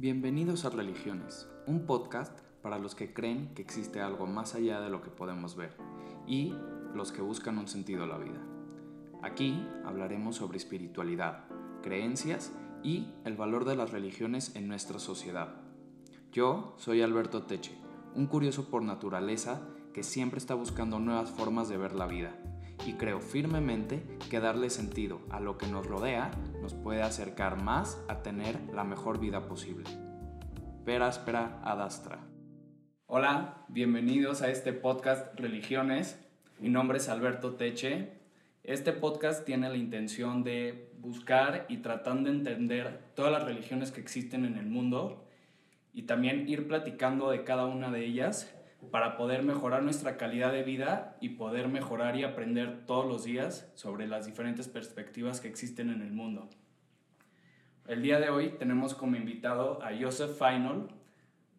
Bienvenidos a Religiones, un podcast para los que creen que existe algo más allá de lo que podemos ver y los que buscan un sentido a la vida. Aquí hablaremos sobre espiritualidad, creencias y el valor de las religiones en nuestra sociedad. Yo soy Alberto Teche, un curioso por naturaleza que siempre está buscando nuevas formas de ver la vida y creo firmemente que darle sentido a lo que nos rodea nos puede acercar más a tener la mejor vida posible. Pera adastra. Hola, bienvenidos a este podcast Religiones. Mi nombre es Alberto Teche. Este podcast tiene la intención de buscar y tratar de entender todas las religiones que existen en el mundo y también ir platicando de cada una de ellas para poder mejorar nuestra calidad de vida y poder mejorar y aprender todos los días sobre las diferentes perspectivas que existen en el mundo. El día de hoy tenemos como invitado a Joseph Final.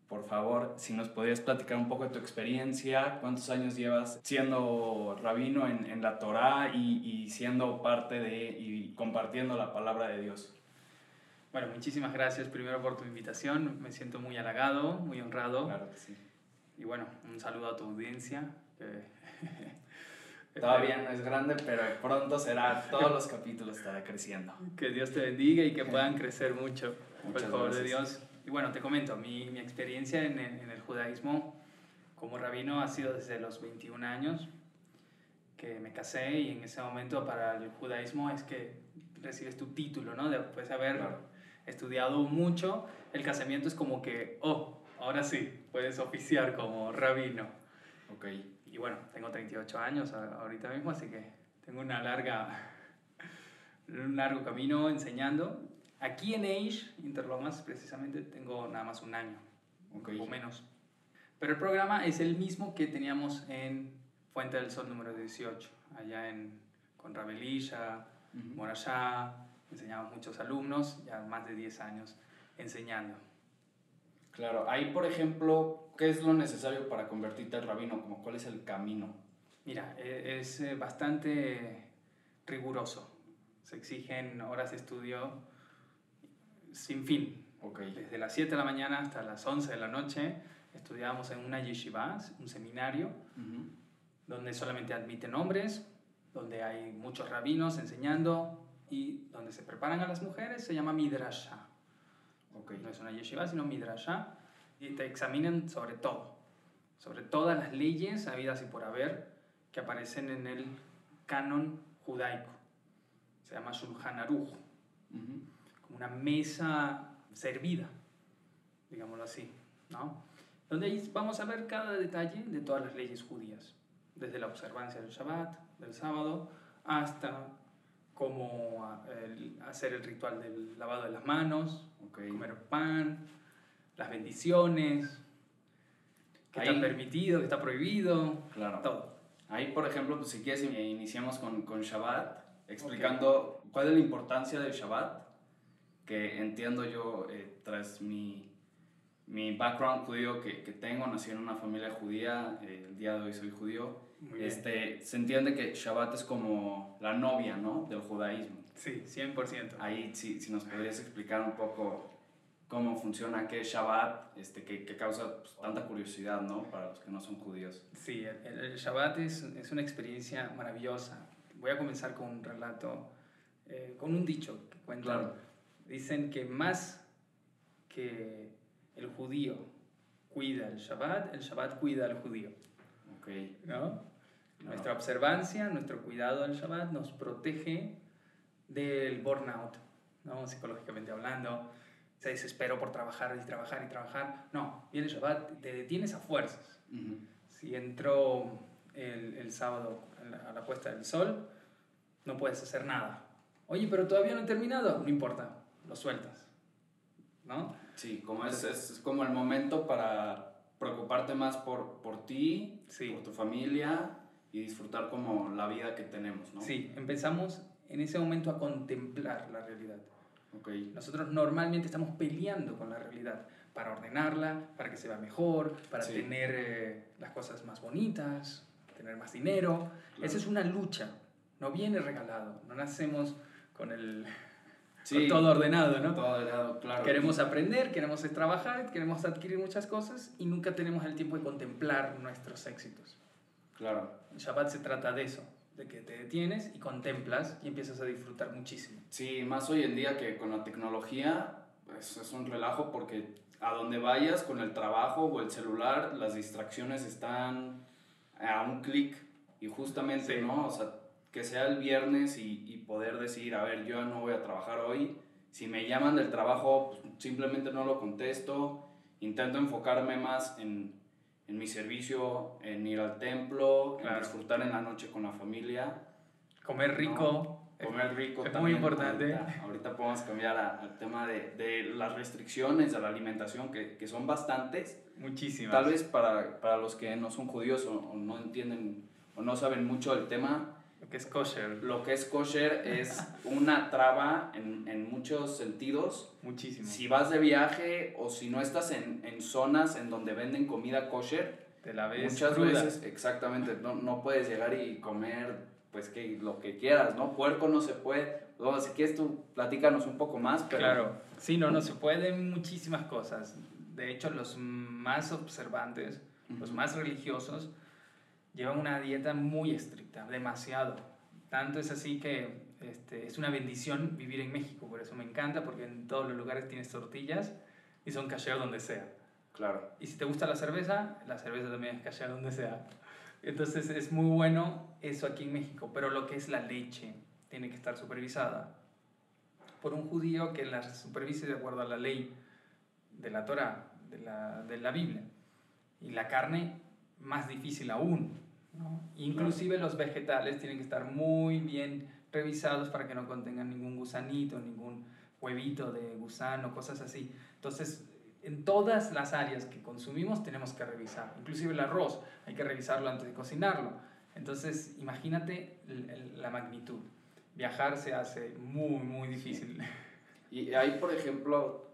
Por favor, si nos podías platicar un poco de tu experiencia, cuántos años llevas siendo rabino en, en la Torá y, y, siendo parte de y compartiendo la palabra de Dios. Bueno, muchísimas gracias primero por tu invitación. Me siento muy halagado, muy honrado. Claro que sí. Y bueno, un saludo a tu audiencia. Todavía no es grande, pero pronto será, todos los capítulos estará creciendo. Que Dios te bendiga y que puedan crecer mucho, por favor de Dios. Y bueno, te comento, mi, mi experiencia en el, en el, judaísmo como rabino ha sido desde los 21 años, que me casé y en ese momento para el judaísmo es que recibes tu título, ¿no? Después de haber estudiado mucho, el casamiento es como que, oh, ahora sí, puedes oficiar como rabino. Ok. Y bueno, tengo 38 años ahorita mismo, así que tengo una larga, un largo camino enseñando. Aquí en Age, Interlomas, precisamente, tengo nada más un año, okay. o menos. Pero el programa es el mismo que teníamos en Fuente del Sol número 18, allá en, con Rabelisha, uh -huh. Enseñamos muchos alumnos, ya más de 10 años enseñando. Claro, ahí por ejemplo, ¿qué es lo necesario para convertirte al rabino? Como, ¿Cuál es el camino? Mira, es eh, bastante riguroso. Se exigen horas de estudio sin fin. Okay. Desde las 7 de la mañana hasta las 11 de la noche estudiamos en una yeshiva, un seminario, uh -huh. donde solamente admiten hombres, donde hay muchos rabinos enseñando y donde se preparan a las mujeres, se llama midrasha. Okay. No es una yeshiva, sino midrasha. Y te examinan sobre todo, sobre todas las leyes habidas y por haber que aparecen en el canon judaico. Se llama Shulchan Aruch, uh -huh. como una mesa servida, digámoslo así, ¿no? Donde ahí vamos a ver cada detalle de todas las leyes judías, desde la observancia del Shabbat, del sábado, hasta cómo el, hacer el ritual del lavado de las manos, okay. comer pan, las bendiciones, qué está permitido, qué está prohibido, claro. todo. Ahí, por ejemplo, pues, si quieres, iniciamos con, con Shabbat, explicando okay. cuál es la importancia del Shabbat, que entiendo yo eh, tras mi, mi background judío que, que, tengo, nací en una familia judía, eh, el día de hoy soy judío, este, se entiende que Shabbat es como la novia, ¿no? Del judaísmo. Sí, 100%. Ahí, si, si nos podrías explicar un poco cómo funciona, qué es Shabbat, este, que, que causa pues, tanta curiosidad, ¿no? Para los que no son judíos. Sí, el, el Shabbat es, es, una experiencia maravillosa. Voy a comenzar con un relato, eh, con un dicho que cuentan. Claro. Dicen que más que el judío cuida el Shabbat, el Shabbat cuida al judío. Okay. ¿No? Nuestra observancia, nuestro cuidado del Shabbat nos protege del burnout, ¿no? psicológicamente hablando. Se desespero por trabajar y trabajar y trabajar. No, viene el Shabbat, te detienes a fuerzas. Uh -huh. Si entró el, el sábado a la, a la, puesta del sol, no puedes hacer nada. Oye, pero todavía no he terminado. No importa, lo sueltas. ¿No? Sí, como es, es como el momento para preocuparte más por, por ti, sí. por tu familia y disfrutar como la vida que tenemos, ¿no? Sí, empezamos en ese momento a contemplar la realidad. Okay. Nosotros normalmente estamos peleando con la realidad para ordenarla, para que se vea mejor, para Sí. tener eh, las cosas más bonitas, tener más dinero. Claro. Esa es una lucha, no viene regalado, no nacemos con el, con todo ordenado, ¿no? Todo ordenado, claro. Queremos aprender, queremos trabajar, queremos adquirir muchas cosas y nunca tenemos el tiempo de contemplar nuestros éxitos. Claro. El Shabbat se trata de eso, de que te detienes y contemplas y empiezas a disfrutar muchísimo. Sí, más hoy en día que con la tecnología pues, es un relajo porque a donde vayas con el trabajo o el celular, las distracciones están a un clic y justamente, ¿no? O sea, que sea el viernes y, y, poder decir, a ver, yo no voy a trabajar hoy. Si me llaman del trabajo, pues, simplemente no lo contesto. Intento enfocarme más en, en mi servicio, en ir al templo, en disfrutar en la noche con la familia. Comer rico. Comer rico es muy importante. Ahorita, podemos cambiar al tema de, de, las restricciones a la alimentación, que, que, son bastantes. Muchísimas. Tal vez para, para los que no son judíos o, o no entienden o no saben mucho del tema, que es kosher. Lo que es kosher es una traba en, en, muchos sentidos. Muchísimo. Si vas de viaje o si no estás en, en zonas en donde venden comida kosher, te la ves muchas cruda. veces, exactamente, no, no puedes llegar y comer pues que lo que quieras, ¿no? Puerco no se puede. Luego, si quieres tú, platícanos un poco más. Pero... Claro, sí, no, no se pueden muchísimas cosas. De hecho, los más observantes, uh -huh. los más religiosos, llevan una dieta muy estricta, demasiado. Tanto es así que este, es una bendición vivir en México, por eso me encanta, porque en todos los lugares tienes tortillas y son kasher donde sea. Claro. Y si te gusta la cerveza, la cerveza también es kasher donde sea. Entonces es muy bueno eso aquí en México, pero lo que es la leche tiene que estar supervisada por un judío que la supervise de acuerdo a la ley de la Torah, de la, de la Biblia. Y la carne, más difícil aún. ¿No? Inclusive los vegetales tienen que estar muy bien revisados para que no contengan ningún gusanito, ningún huevito de gusano, cosas así. Entonces, en todas las áreas que consumimos tenemos que revisar. Inclusive el arroz, hay que revisarlo antes de cocinarlo. Entonces, imagínate la magnitud. Viajar se hace muy, muy difícil. Y ahí, por ejemplo,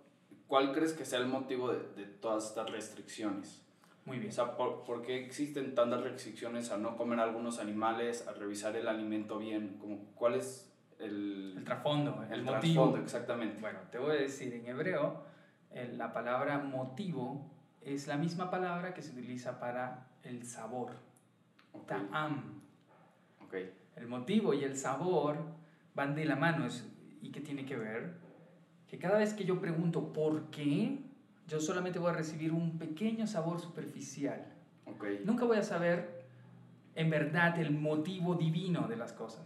¿cuál crees que sea el motivo de, de todas estas restricciones? Muy bien. O sea, ¿por, ¿por, qué existen tantas restricciones a no comer algunos animales, a revisar el alimento bien? Como, ¿Cuál es el, el trasfondo, el, el motivo? trasfondo, exactamente. Bueno, te voy a decir, en hebreo, la palabra motivo es la misma palabra que se utiliza para el sabor. Okay. Ta'am. Okay. El motivo y el sabor van de la mano. ¿Y qué tiene que ver? Que cada vez que yo pregunto por qué, yo solamente voy a recibir un pequeño sabor superficial. Okay. Nunca voy a saber en verdad el motivo divino de las cosas.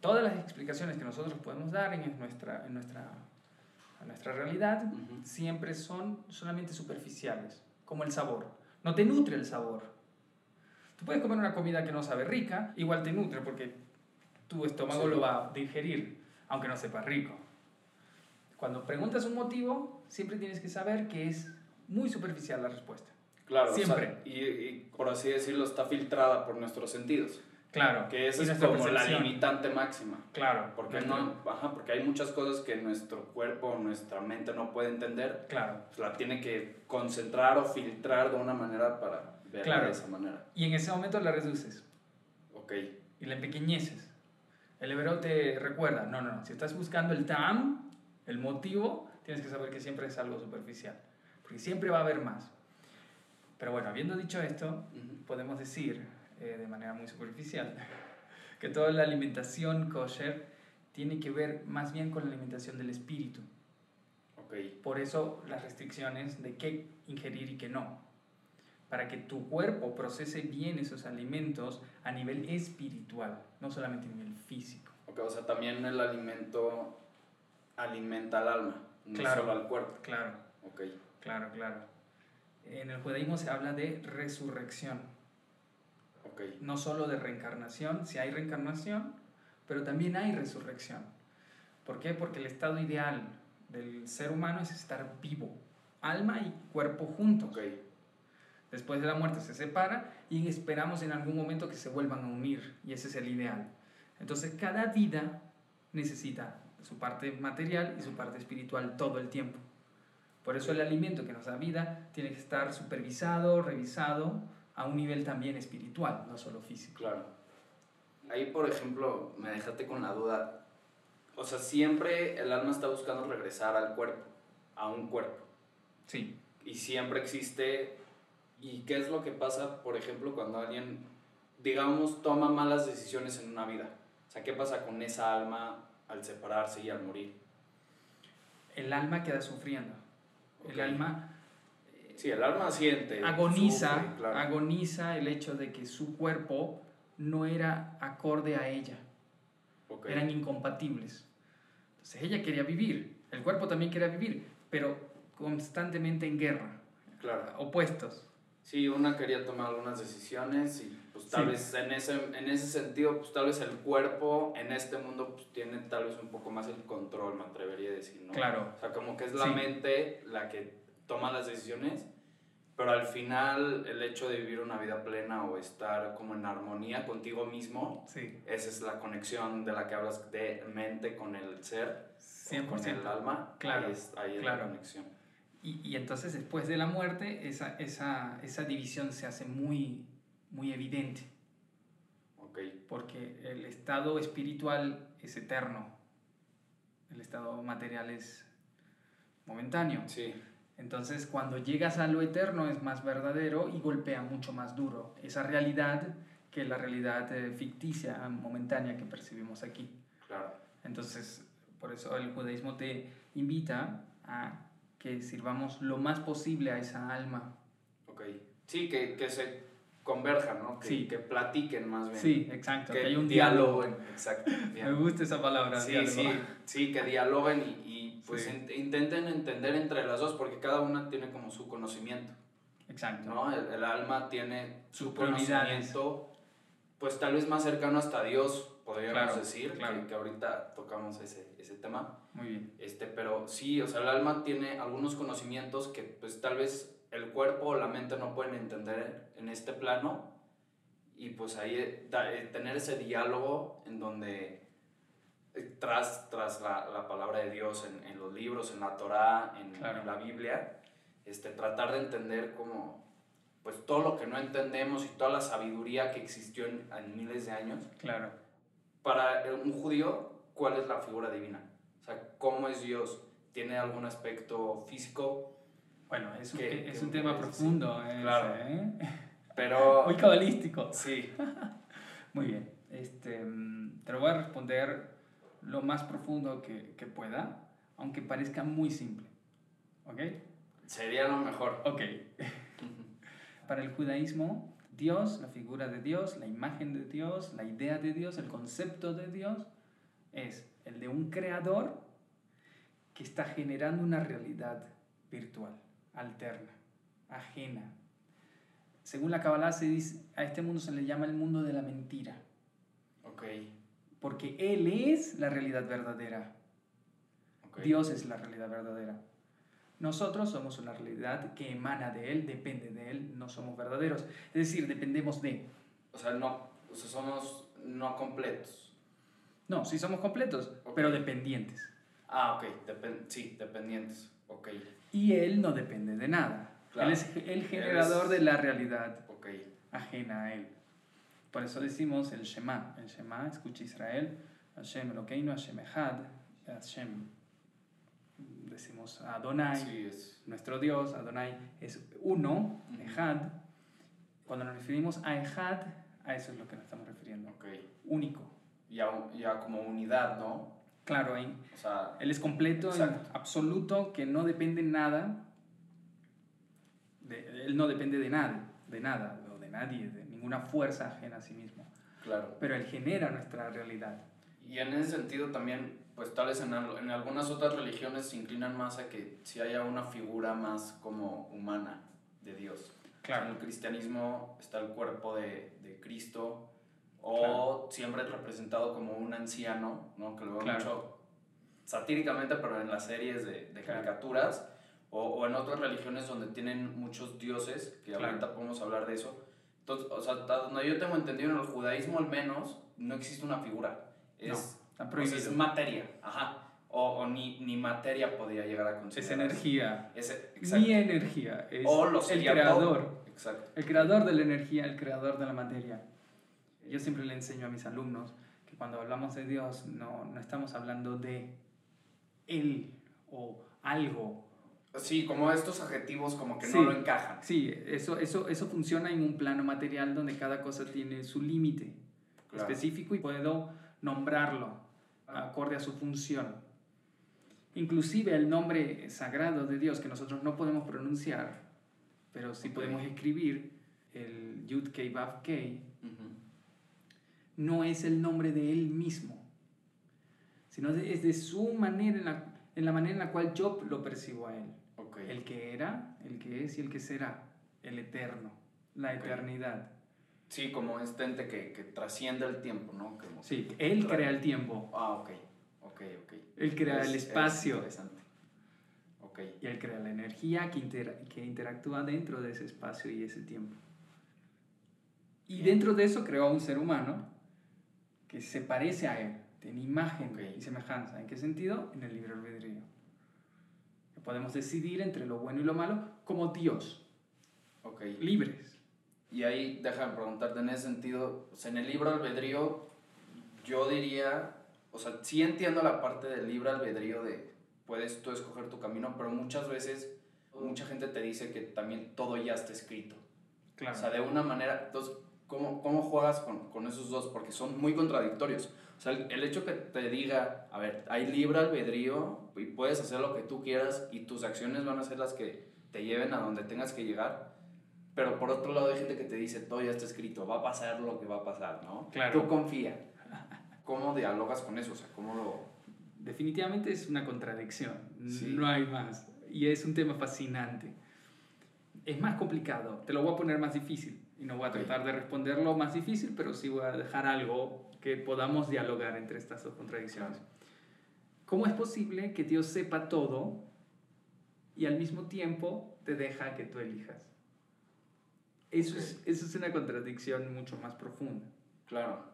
Todas las explicaciones que nosotros podemos dar en nuestra, en nuestra, en nuestra realidad Uh -huh. siempre son solamente superficiales, como el sabor. No te nutre el sabor. Tú puedes comer una comida que no sabe rica, igual te nutre porque tu estómago Sí. lo va a digerir, aunque no sepa rico. Cuando preguntas un motivo, siempre tienes que saber que es muy superficial la respuesta. Claro, Siempre. O sea, y, y, por así decirlo, está filtrada por nuestros sentidos. Claro. Que esa es como la limitante máxima. Claro. Porque, nuestra- no, ajá, porque hay muchas cosas que nuestro cuerpo, nuestra mente no puede entender. Claro. Pues la tiene que concentrar o filtrar de una manera para verla Claro. de esa manera. Y en ese momento la reduces Ok, y la empequeñeces. El hebreo te recuerda, no, no, no, si estás buscando el tam, el motivo, tienes que saber que siempre es algo superficial, porque siempre va a haber más. Pero bueno, habiendo dicho esto, podemos decir eh, de manera muy superficial que toda la alimentación kosher tiene que ver más bien con la alimentación del espíritu. ok, Por eso las restricciones de qué ingerir y qué no. Para que tu cuerpo procese bien esos alimentos a nivel espiritual, no solamente a nivel físico. ok. O sea, también el alimento alimenta al alma, no Claro. solo al cuerpo. Claro, Ok, claro, claro. En el judaísmo se habla de resurrección, ok, no solo de reencarnación, si hay reencarnación, pero también hay resurrección. ¿Por qué? Porque el estado ideal del ser humano es estar vivo, alma y cuerpo juntos. ok. Después de la muerte se separa y esperamos en algún momento que se vuelvan a unir y ese es el ideal. Entonces cada vida necesita su parte material y su parte espiritual todo el tiempo. Por eso el alimento que nos da vida tiene que estar supervisado, revisado a un nivel también espiritual, no solo físico. Claro. Ahí, por ejemplo, me dejaste con la duda. o sea, siempre el alma está buscando regresar al cuerpo, a un cuerpo. Sí. Y siempre existe... ¿Y qué es lo que pasa, por ejemplo, cuando alguien, digamos, toma malas decisiones en una vida? O sea, ¿qué pasa con esa alma al separarse y al morir? El alma queda sufriendo. El alma Sí, el alma siente. agoniza, sufre, claro. agoniza el hecho de que su cuerpo no era acorde a ella, eran incompatibles. Entonces ella quería vivir, el cuerpo también quería vivir, pero constantemente en guerra, Claro. opuestos. Sí, una quería tomar algunas decisiones y pues tal Sí. vez en ese, en ese sentido, pues tal vez el cuerpo en este mundo pues tiene tal vez un poco más el control, me atrevería a decir, ¿no? Claro. O sea, como que es la Sí. mente la que toma las decisiones, pero al final el hecho de vivir una vida plena o estar como en armonía contigo mismo, Sí, esa es la conexión de la que hablas de mente con el ser, o 100%. con el alma, Claro, ahí es, ahí es claro. la conexión. Y, y entonces después de la muerte, esa, esa, esa división se hace muy, muy evidente, Ok, porque el estado espiritual es eterno, el estado material es momentáneo. sí, Entonces cuando llegas a lo eterno es más verdadero y golpea mucho más duro esa realidad que la realidad eh, ficticia, momentánea que percibimos aquí. claro. Entonces, por eso el judaísmo te invita a que sirvamos lo más posible a esa alma. Ok. Sí, que, que se converjan, ¿no? Que, Sí. que platiquen más bien. Sí, exacto, que, que hay un diálogo. Exacto. Me gusta esa palabra, Sí, diálogo. sí, sí, que dialoguen y, y, pues Sí. in- intenten entender entre las dos, porque cada una tiene como su conocimiento, Exacto. ¿no? El, el alma tiene su Sus conocimiento, pues tal vez más cercano hasta Dios, podríamos Claro, decir, claro. Que, que ahorita tocamos ese, ese tema. Muy bien. Este, pero sí, o sea, el alma tiene algunos conocimientos que pues tal vez el cuerpo o la mente no pueden entender en este plano y pues ahí eh, eh, tener ese diálogo en donde eh, tras, tras la, la palabra de Dios en, en los libros, en la Torá, en, Claro. en la Biblia, este, tratar de entender como pues todo lo que no entendemos y toda la sabiduría que existió en, en miles de años Claro. para un judío, ¿cuál es la figura divina? O sea, ¿cómo es Dios? ¿Tiene algún aspecto físico? Bueno, es un, ¿Qué- es qué un tema profundo. ese, Claro. ¿eh? Pero... Muy cabalístico. Sí, Muy bien. Este, mm, te lo voy a responder lo más profundo que, que pueda, aunque parezca muy simple. ¿Ok? sería lo mejor. Ok. Para el judaísmo, Dios, la figura de Dios, la imagen de Dios, la idea de Dios, el concepto de Dios, es el de un creador que está generando una realidad virtual, alterna, ajena. Según la Kabbalah se dice, a este mundo se le llama el mundo de la mentira, Ok, porque Él es la realidad verdadera. ok. Dios es la realidad verdadera. Nosotros somos una realidad que emana de Él, depende de Él, no somos verdaderos. Es decir, dependemos de... O sea, no, o sea, somos no completos. No, sí somos completos, pero dependientes. Ah, ok, depen- sí, dependientes. Ok, Y Él no depende de nada. Claro. Él es el generador es- de la realidad ok. ajena a Él. Por eso decimos el Shema. El Shema, escucha Israel, Hashem Elokeinu, Hashem Echad, Hashem. Decimos Adonai, es... nuestro Dios, Adonai, es uno, Ujú. Echad. Cuando nos referimos a Echad, a eso es lo que nos estamos refiriendo. Ok. Único. Ya, ya como unidad, ¿no? Claro, ahí. O sea, Él es completo, Exacto. absoluto, que no depende nada. De, él no depende de nada, de nada, o de nadie, de ninguna fuerza ajena a sí mismo. claro. Pero Él genera nuestra realidad. Y en ese sentido también, pues tal vez en, al- en algunas otras religiones se inclinan más a que si haya una figura más como humana de Dios. En el cristianismo está el cuerpo de, de Cristo o siempre es representado como un anciano, ¿no? que lo veo Claro. mucho satíricamente, pero en las series de, de Claro. caricaturas o, o en otras religiones donde tienen muchos dioses, que Claro. ahorita podemos hablar de eso. Entonces, o sea, donde yo tengo entendido en el judaísmo al menos, no existe una figura. Es, No, prohibido. es materia, ajá. O, o ni, ni materia podría llegar a es considerarse. energía. Es. Ni energía. Es O lo el creador. todo. Exacto. El creador de la energía, el creador de la materia. Yo siempre le enseño a mis alumnos que cuando hablamos de Dios no, no estamos hablando de Él o algo. Sí, como estos adjetivos como que no lo encajan. Sí, eso, eso, eso funciona en un plano material donde cada cosa tiene su límite específico y puedo nombrarlo acorde a su función. Inclusive el nombre sagrado de Dios que nosotros no podemos pronunciar, pero sí podemos escribir, el Yud Kei Vav Kei, no es el nombre de Él mismo, sino es de su manera, en la, en la manera en la cual yo lo percibo a Él. El que era, el que es y el que será, el eterno, la eternidad. Sí, como este ente que, que trasciende el tiempo, ¿no? sí, Él crea el tiempo. Ah, ok, ok, ok. Él crea el espacio. interesante. Y Él crea la energía que, que interactúa dentro de ese espacio y ese tiempo. Y dentro de eso creó a un ser humano que se parece a Él, tiene imagen y semejanza. ¿En qué sentido? En el libre albedrío. Podemos decidir entre lo bueno y lo malo como Dios. Okay. Libres. Y ahí, déjame preguntarte, en ese sentido, en el libre albedrío, yo diría, o sea, sí entiendo la parte del libre albedrío de puedes tú escoger tu camino, pero muchas veces mucha gente te dice que también todo ya está escrito. Claro. O sea, de una manera, entonces, ¿cómo, cómo juegas con, con esos dos? Porque son muy contradictorios. O sea, el, hecho que te diga, a ver, hay libre albedrío y puedes hacer lo que tú quieras y tus acciones van a ser las que te lleven a donde tengas que llegar. Pero por otro lado hay gente que te dice, todo ya está escrito, va a pasar lo que va a pasar, ¿no? Claro. Tú confía. ¿Cómo dialogas con eso? O sea, ¿cómo lo...? Definitivamente es una contradicción, no hay más. Y es un tema fascinante. Es más complicado, te lo voy a poner más difícil y no voy a tratar de responderlo más difícil, pero sí voy a dejar algo que podamos dialogar entre estas dos contradicciones. ¿Cómo es posible que Dios sepa todo y al mismo tiempo te deja que tú elijas? Eso, es, eso es una contradicción mucho más profunda. Claro.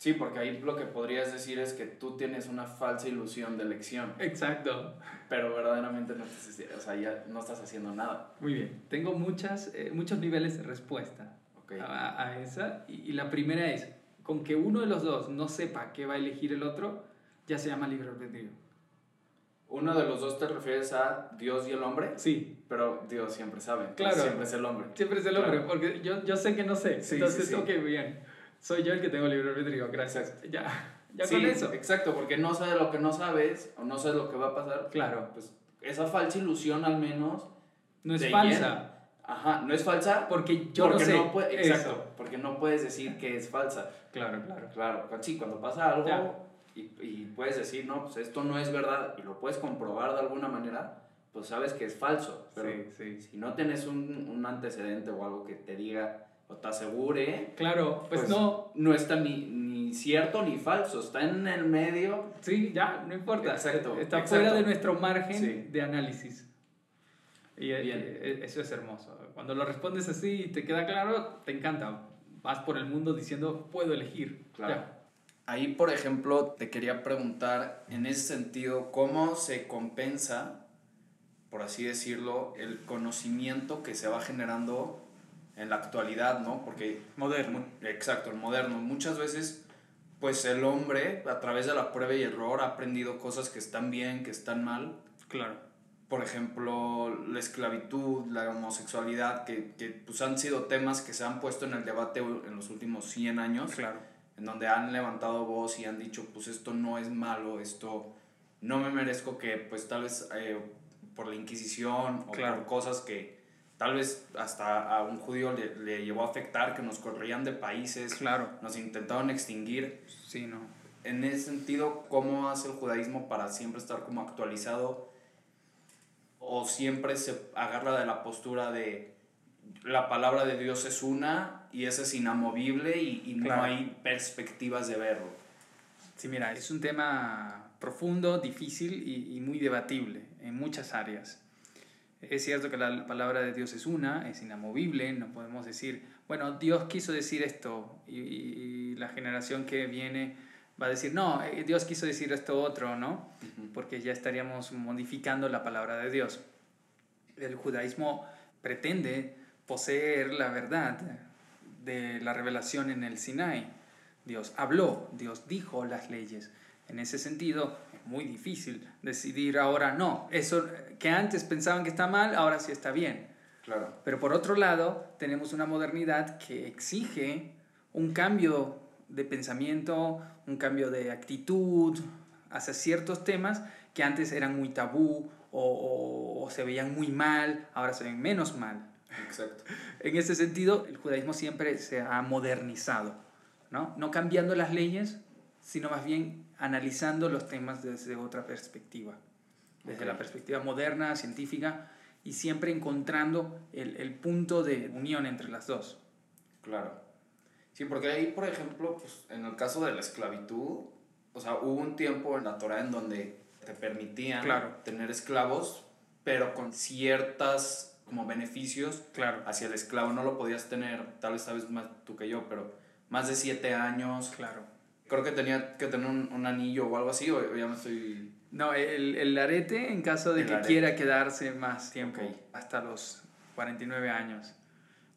Sí, porque ahí lo que podrías decir es que tú tienes una falsa ilusión de elección. Exacto. Pero verdaderamente no estás, o sea, ya no estás haciendo nada. Muy bien. Tengo muchas, eh, muchos niveles de respuesta a, a, esa. Y, y, la primera es, con que uno de los dos no sepa qué va a elegir el otro, ya se llama libre albedrío. ¿Uno de los dos te refieres a Dios y el hombre? Sí. Pero Dios siempre sabe. Claro. Siempre es el hombre. Siempre es el hombre, porque yo, yo sé que no sé. Sí, Entonces, sí, ok, bien. Soy yo el que tengo libre albedrío, gracias. Ya, ya con eso. Exacto, porque no sabes lo que no sabes o no sabes lo que va a pasar. Claro. Pues esa falsa ilusión al menos. No es falsa. Ajá, no es falsa porque yo no sé. exacto, porque no puedes decir que es falsa. Claro, claro. Claro, sí, cuando pasa algo y, y, puedes decir, no, pues esto no es verdad y lo puedes comprobar de alguna manera, pues sabes que es falso. Pero sí, si no tienes un, un, antecedente o algo que te diga o te asegure, claro, pues, pues no. No está ni, ni cierto ni falso, está en el medio. Sí, ya, no importa. Exacto. Está fuera de nuestro margen de análisis. Y eso es hermoso. Cuando lo respondes así y te queda claro, te encanta. Vas por el mundo diciendo, puedo elegir. Claro. Ahí, por ejemplo, te quería preguntar, en ese sentido, ¿cómo se compensa, por así decirlo, el conocimiento que se va generando en la actualidad, ¿no? Porque... Moderno. Exacto, el moderno. Muchas veces, pues el hombre, a través de la prueba y error, ha aprendido cosas que están bien, que están mal. Claro por ejemplo, la esclavitud, la homosexualidad, que, que pues han sido temas que se han puesto en el debate en los últimos 100 años, claro. en donde han levantado voz y han dicho, pues esto no es malo, esto no me merezco que, pues tal vez eh, por la Inquisición o por cosas que tal vez hasta a un judío le, le, llevó a afectar, que nos corrían de países, claro. nos intentaron extinguir. Sí, no. En ese sentido, ¿cómo hace el judaísmo para siempre estar como actualizado? o siempre se agarra de la postura de la palabra de Dios es una y esa es inamovible y, no hay perspectivas de verlo. Sí, mira, es un tema profundo, difícil y, muy debatible en muchas áreas. Es cierto que la palabra de Dios es una, es inamovible, no podemos decir, bueno, Dios quiso decir esto y la generación que viene va a decir, no, eh, Dios quiso decir esto otro, ¿no? Porque ya estaríamos modificando la palabra de Dios. El judaísmo pretende poseer la verdad de la revelación en el Sinai. Dios habló, Dios dijo las leyes. En ese sentido, muy difícil decidir ahora no. Eso que antes pensaban que está mal, ahora sí está bien. Claro. Pero por otro lado, tenemos una modernidad que exige un cambio de pensamiento, un cambio de actitud hacia ciertos temas que antes eran muy tabú o, o se veían muy mal, ahora se ven menos mal. Exacto. En ese sentido, el judaísmo siempre se ha modernizado, ¿no? No cambiando las leyes, sino más bien analizando los temas desde otra perspectiva, desde la perspectiva moderna, científica, y siempre encontrando el, el punto de unión entre las dos. Claro. Sí, porque ahí, por ejemplo, pues, en el caso de la esclavitud, o sea, hubo un tiempo en la Torah en donde te permitían Claro. tener esclavos, pero con ciertas como beneficios Claro, hacia el esclavo. No lo podías tener, tal vez sabes más tú que yo, pero más de siete años. claro. Creo que tenía que tener un, un anillo o algo así, o o ya me estoy... No, el, el arete en caso de El que arete. quiera quedarse más tiempo, Ok. hasta los 49 años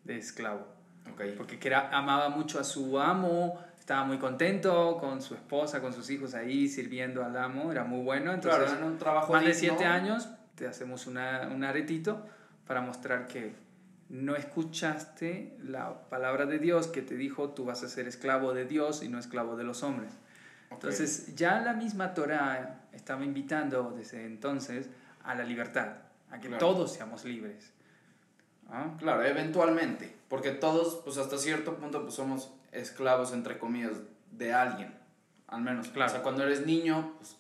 de esclavo. Ok. porque que era- amaba mucho a su amo, estaba muy contento con su esposa, con sus hijos ahí sirviendo al amo, era muy bueno. Entonces, Claro, en un trabajo más de digno. siete años te hacemos una, un aretito para mostrar que no escuchaste la palabra de Dios que te dijo tú vas a ser esclavo de Dios y no esclavo de los hombres. Ok. Entonces ya la misma Torah estaba invitando desde entonces a la libertad, a que Claro. todos seamos libres. ¿Ah? Claro, eventualmente, porque todos, pues hasta cierto punto, pues somos esclavos, entre comillas, de alguien, al menos. Claro. O sea, cuando eres niño, pues,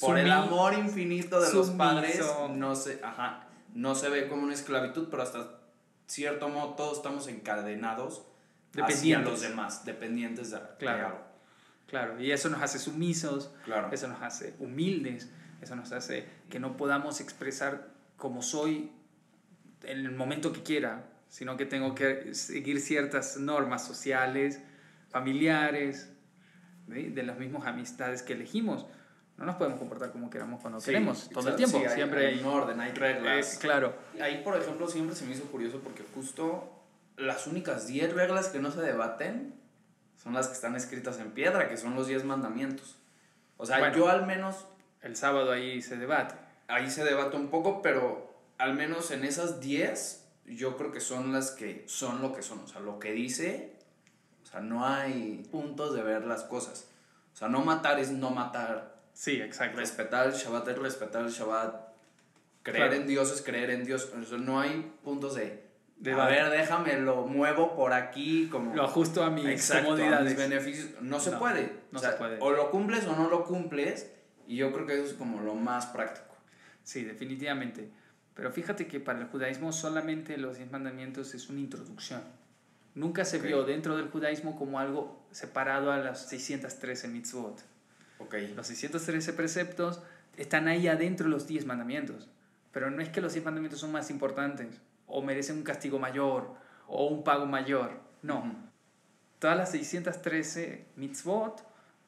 por el amor infinito de los sumiso. padres, no se, ajá, no se ve como una esclavitud, pero hasta cierto modo todos estamos encadenados hacia los demás, dependientes de, Claro. algo. Claro, y eso nos hace sumisos, Claro. eso nos hace humildes, eso nos hace que no podamos expresar como soy en el momento que quiera, sino que tengo que seguir ciertas normas sociales, familiares, de las mismas amistades que elegimos. No nos podemos comportar como queramos cuando Sí, queremos, todo el tiempo, sí, hay- siempre hay hay... un orden, hay reglas. eh, claro, Ahí, por ejemplo, siempre se me hizo curioso porque justo las únicas 10 reglas que no se debaten son las que están escritas en piedra, que son los 10 mandamientos. O sea, Bueno. yo al menos, el sábado ahí se debate. ahí se debate un poco, pero al menos en esas 10, yo creo que son las que son lo que son. O sea, lo que dice, o sea, no hay puntos de ver las cosas. O sea, no matar es no matar. Sí, exacto. Respetar el Shabbat es respetar el Shabbat. Creer Claro. en Dios es creer en Dios. No hay puntos de. De a ver, déjame, lo muevo por aquí como. Lo ajusto a mis Exacto, a mis comodidades. beneficios. No se No, puede. no O sea, se puede. O lo cumples o no lo cumples. Y yo creo que eso es como lo más práctico. Sí, definitivamente. Pero fíjate que para el judaísmo solamente los diez mandamientos es una introducción. Nunca se vio dentro del judaísmo como algo separado a las 613 mitzvot. Ok. Los 613 preceptos están ahí adentro de los 10 mandamientos. Pero no es que los 10 mandamientos son más importantes o merecen un castigo mayor o un pago mayor. No. Todas las 613 mitzvot,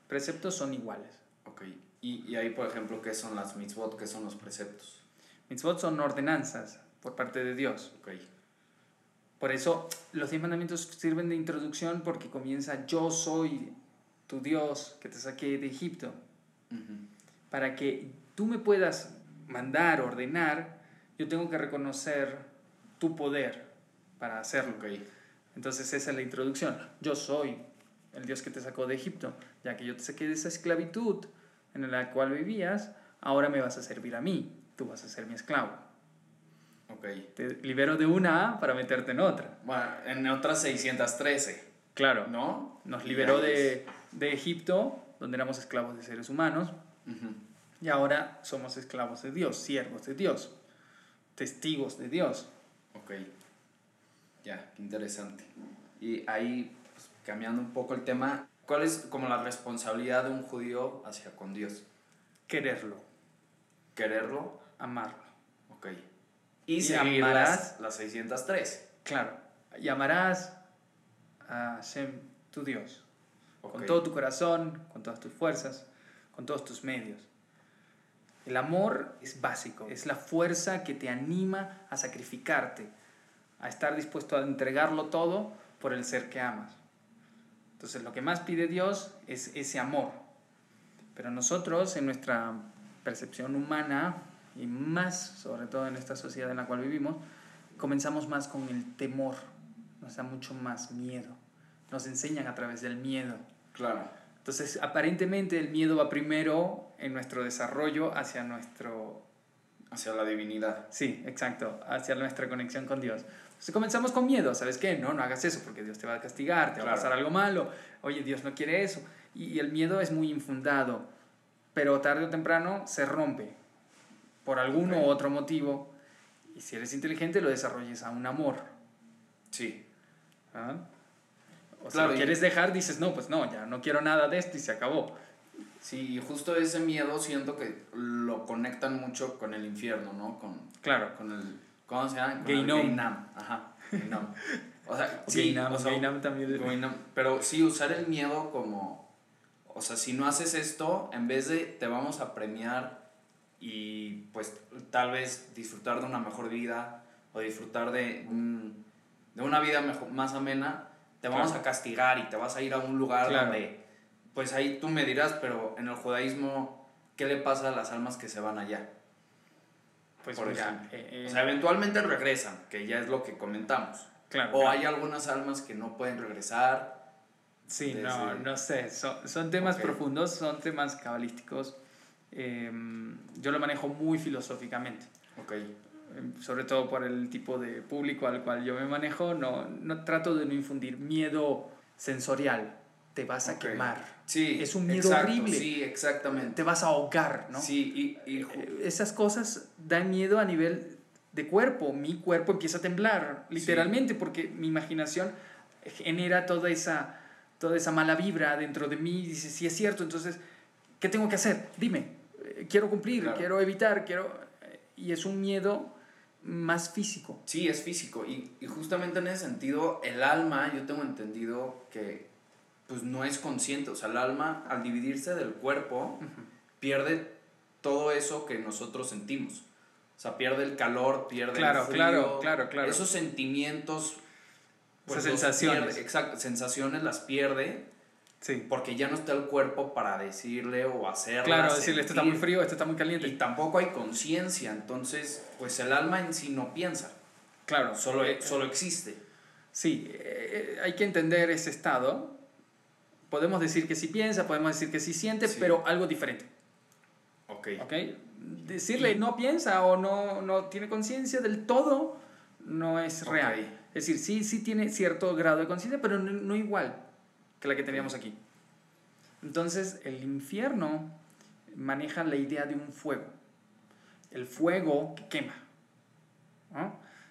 preceptos son iguales. Ok. Y, y ahí, por ejemplo, ¿qué son las mitzvot? ¿Qué son los preceptos? Mitzvot son ordenanzas por parte de Dios. Ok. Por eso los diez mandamientos sirven de introducción porque comienza yo soy tu Dios que te saqué de Egipto. Para que tú me puedas mandar, ordenar, yo tengo que reconocer tu poder para hacerlo. Ok. Entonces esa es la introducción. Yo soy el Dios que te sacó de Egipto, ya que yo te saqué de esa esclavitud en la cual vivías, ahora me vas a servir a mí, tú vas a ser mi esclavo. Ok. Te libero de una para meterte en otra. Bueno, en otras 613, Claro. ¿no? Nos liberó de, de Egipto, donde éramos esclavos de seres humanos, y ahora somos esclavos de Dios, siervos de Dios, testigos de Dios. Ok. Ya, qué interesante. Y ahí, pues, cambiando un poco el tema, ¿cuál es como la responsabilidad de un judío hacia con Dios? Quererlo, ¿Quererlo? amarlo. Ok. Y, Y seguir amarás- las, las 613. Claro, y amarás a Hashem, tu Dios, con todo tu corazón, con todas tus fuerzas, con todos tus medios. El amor es básico, es la fuerza que te anima a sacrificarte, a estar dispuesto a entregarlo todo por el ser que amas. Entonces lo que más pide Dios es ese amor. Pero nosotros en nuestra percepción humana y más sobre todo en esta sociedad en la cual vivimos, comenzamos más con el temor, nos da mucho más miedo, nos enseñan a través del miedo. Claro. Entonces, aparentemente el miedo va primero en nuestro desarrollo hacia nuestro... Hacia la divinidad. Sí, exacto, hacia nuestra conexión con Dios. Entonces comenzamos con miedo, ¿sabes qué? No, no hagas eso porque Dios te va a castigar, te va a pasar algo malo, oye, Dios no quiere eso. Y el miedo es muy infundado, pero tarde o temprano se rompe por algún u otro motivo. Y si eres inteligente, lo desarrolles a un amor. Sí. ¿Ah? O si lo quieres dejar, dices, no, pues no, ya no quiero nada de esto y se acabó. Sí, justo ese miedo siento que lo conectan mucho con el infierno, ¿no? Con, claro. Con el, ¿cómo se llama? El Ajá, Gainam. O sea, sí, o sea, también. pero sí, usar el miedo como, o sea, si no haces esto, en vez de te vamos a premiar y pues tal vez disfrutar de una mejor vida o disfrutar de, de una vida mejor, más amena, te vamos a castigar y te vas a ir a un lugar donde, pues ahí tú me dirás, pero en el judaísmo, ¿qué le pasa a las almas que se van allá? Pues por ejemplo. Eh, eh, o sea, eventualmente regresan, que ya es lo que comentamos. Claro, o hay algunas almas que no pueden regresar. Sí, no, no sé. Son, son temas profundos, son temas cabalísticos. Em, yo lo manejo muy filosóficamente. Ok. Sobre todo por el tipo de público al cual yo me manejo, no, no trato de no infundir miedo sensorial. Te vas a quemar. Sí, es un miedo horrible. Sí, exactamente. Te vas a ahogar, ¿no? Sí, y, eh, esas cosas dan miedo a nivel de cuerpo. Mi cuerpo empieza a temblar, literalmente, porque mi imaginación genera toda esa, toda esa mala vibra dentro de mí. Y dice, sí es cierto, entonces, ¿qué tengo que hacer? Dime, eh, quiero cumplir, quiero evitar, quiero... Eh, y es un miedo más físico. Sí, es físico. Y, y, justamente en ese sentido, el alma, yo tengo entendido que pues no es consciente. O sea, el alma, al dividirse del cuerpo, pierde todo eso que nosotros sentimos. O sea, pierde el calor, pierde claro, el frío. Claro, claro, claro. Esos sentimientos. Pues, Esas sensaciones. exacto, sensaciones las pierde. Sí. Porque ya no está el cuerpo para decirle o hacerle. Claro, decirle, esto está muy frío, esto está muy caliente. Y tampoco hay conciencia, entonces, pues el alma en sí no piensa. Claro. Solo, solo existe. Sí, eh, hay que entender ese estado. Podemos decir que sí piensa, podemos decir que sí siente, pero algo diferente. Ok. Ok. Decirle no piensa o no, no tiene conciencia del todo no es real. Es decir, sí, sí tiene cierto grado de conciencia, pero no igual que la que teníamos aquí. Entonces, el infierno maneja la idea de un fuego. El fuego que quema.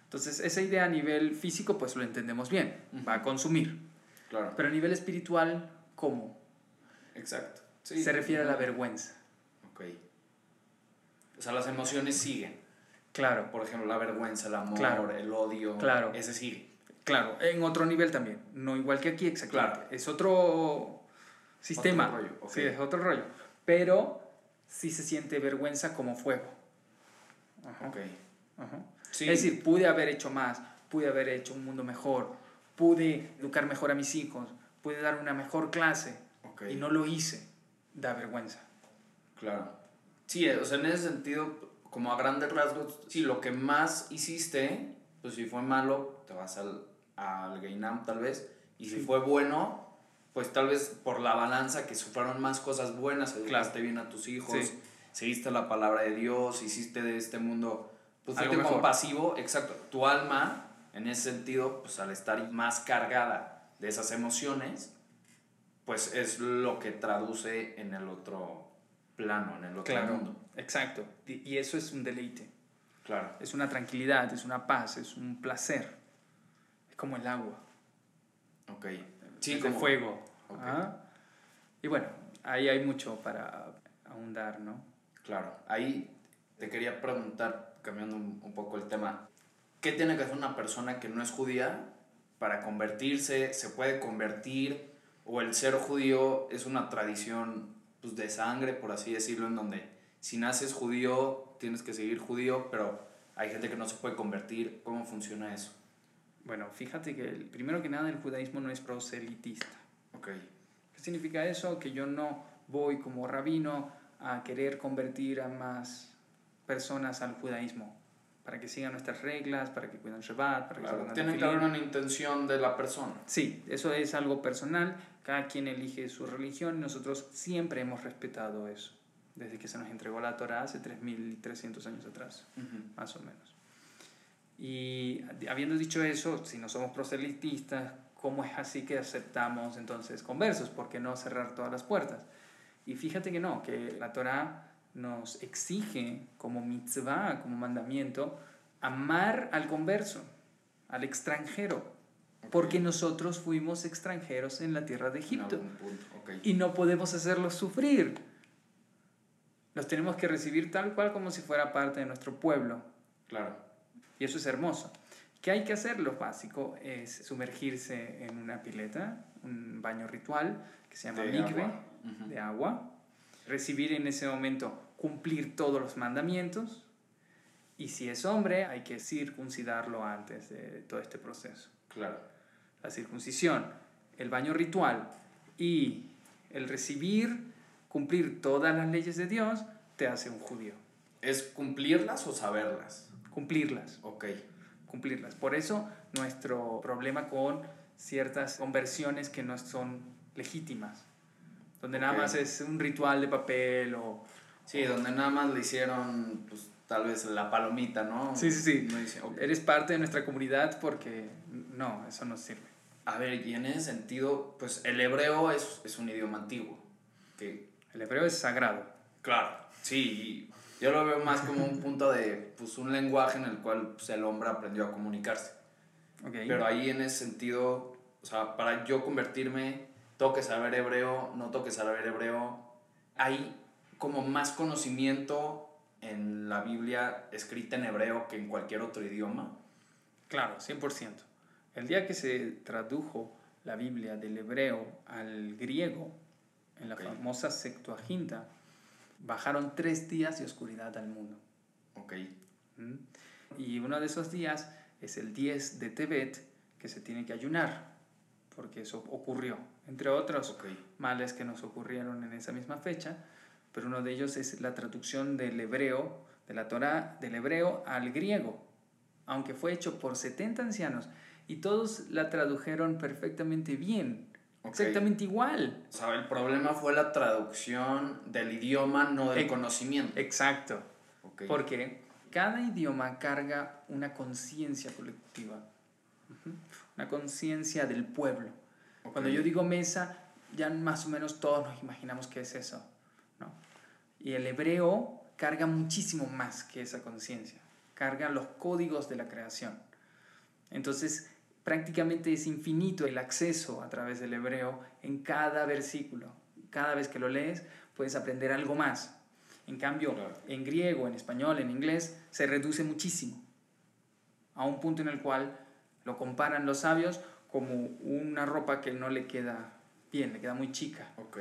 Entonces, esa idea a nivel físico, pues lo entendemos bien. Va a consumir. Claro. Pero a nivel espiritual, ¿cómo? Exacto. Se refiere a la vergüenza. Ok. O sea, las emociones siguen. Claro. Por ejemplo, la vergüenza, el amor, el odio. Claro. Ese sigue. Claro, en otro nivel también, no igual que aquí exactamente. Es otro sistema, otro rollo, sí, es otro rollo, pero sí se siente vergüenza como fuego. Ajá. Es decir, pude haber hecho más, pude haber hecho un mundo mejor, pude educar mejor a mis hijos, pude dar una mejor clase y no lo hice, da vergüenza. Claro. Sí, o sea, en ese sentido, como a grandes rasgos, sí, lo que más hiciste, pues si fue malo, te vas al, al Gainam tal vez, y si fue bueno, pues tal vez por la balanza que sufrieron más cosas buenas, educaste bien a tus hijos, seguiste la palabra de Dios, hiciste de este mundo, pues algo compasivo, exacto, tu alma, en ese sentido, pues al estar más cargada de esas emociones, pues es lo que traduce en el otro plano, en el otro mundo. Exacto, y eso es un deleite. Claro. Es una tranquilidad, es una paz, es un placer como el agua. Ok. Sí, como fuego. ¿Ah? Y bueno, ahí hay mucho para ahondar, ¿no? Claro. Ahí te quería preguntar, cambiando un poco el tema, ¿qué tiene que hacer una persona que no es judía para convertirse? ¿Se puede convertir? ¿O el ser judío es una tradición pues, de sangre, por así decirlo, en donde si naces judío tienes que seguir judío, pero hay gente que no se puede convertir? ¿Cómo funciona eso? Bueno, fíjate que el, primero que nada el judaísmo no es proselitista. Ok. ¿Qué significa eso? Que yo no voy como rabino a querer convertir a más personas al judaísmo, para que sigan nuestras reglas, para que cuiden Shabbat, para que Claro, tiene que haber una intención de la persona. Sí, eso es algo personal, cada quien elige su religión y nosotros siempre hemos respetado eso, desde que se nos entregó la Torah hace 3.300 años atrás, más o menos. Y habiendo dicho eso, si no somos proselitistas, ¿cómo es así que aceptamos entonces conversos? ¿Por qué no cerrar todas las puertas? Y fíjate que no, que la Torah nos exige como mitzvah, como mandamiento, amar al converso, al extranjero, porque nosotros fuimos extranjeros en la tierra de Egipto Okay. y no podemos hacerlos sufrir. Los tenemos que recibir tal cual como si fuera parte de nuestro pueblo. Claro. Y eso es hermoso. ¿Qué hay que hacer? Lo básico es sumergirse en una pileta, un baño ritual que se llama De mikve, agua. De agua. Recibir en ese momento, cumplir todos los mandamientos. Y si es hombre, hay que circuncidarlo antes de todo este proceso. Claro. La circuncisión, el baño ritual y el recibir, cumplir todas las leyes de Dios, te hace un judío. ¿Es cumplirlas o saberlas? Cumplirlas. Ok. cumplirlas. Por eso nuestro problema con ciertas conversiones que no son legítimas, donde nada Ok. más es un ritual de papel o... Sí, donde nada más le hicieron, pues, tal vez la palomita, ¿no? Sí, sí, sí. No dice, ok. Eres parte de nuestra comunidad porque no, eso no sirve. A ver, y en ese sentido, pues el hebreo es, es un idioma antiguo. Que, El hebreo es sagrado. claro, sí, yo lo veo más como un punto de, pues, un lenguaje en el cual pues, el hombre aprendió a comunicarse. ¿ok? Pero ahí en ese sentido, o sea, para yo convertirme, tengo que saber hebreo, no tengo que saber hebreo. Hay como más conocimiento en la Biblia escrita en hebreo que en cualquier otro idioma. Claro, 100%. El día que se tradujo la Biblia del hebreo al griego, en la Ok. famosa Septuaginta, bajaron tres días de oscuridad al mundo. Ok, ¿Mm? Y uno de esos días es el 10 de Tebet, que se tiene que ayunar, porque eso ocurrió, entre otros ok, males que nos ocurrieron en esa misma fecha, pero uno de ellos es la traducción del hebreo, de la Torah, del hebreo al griego, aunque fue hecho por 70 ancianos y todos la tradujeron perfectamente bien, exactamente igual. O sea, el problema fue la traducción del idioma, no del conocimiento. Exacto. Porque cada idioma carga una conciencia colectiva, una conciencia del pueblo. Cuando yo digo mesa, ya más o menos todos nos imaginamos qué es eso. ¿no? Y el hebreo carga muchísimo más que esa conciencia, carga los códigos de la creación. Entonces, prácticamente es infinito el acceso a través del hebreo en cada versículo. Cada vez que lo lees, puedes aprender algo más. En cambio, Claro. en griego, en español, en inglés, se reduce muchísimo. A un punto en el cual lo comparan los sabios como una ropa que no le queda bien, le queda muy chica. Ok,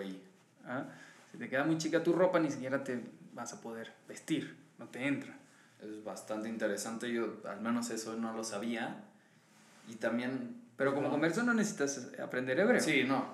¿ah? Si te queda muy chica tu ropa, ni siquiera te vas a poder vestir, no te entra. es bastante interesante, yo al menos eso no lo sabía. Y también... Pero como no. converso no necesitas aprender hebreo. Sí, no.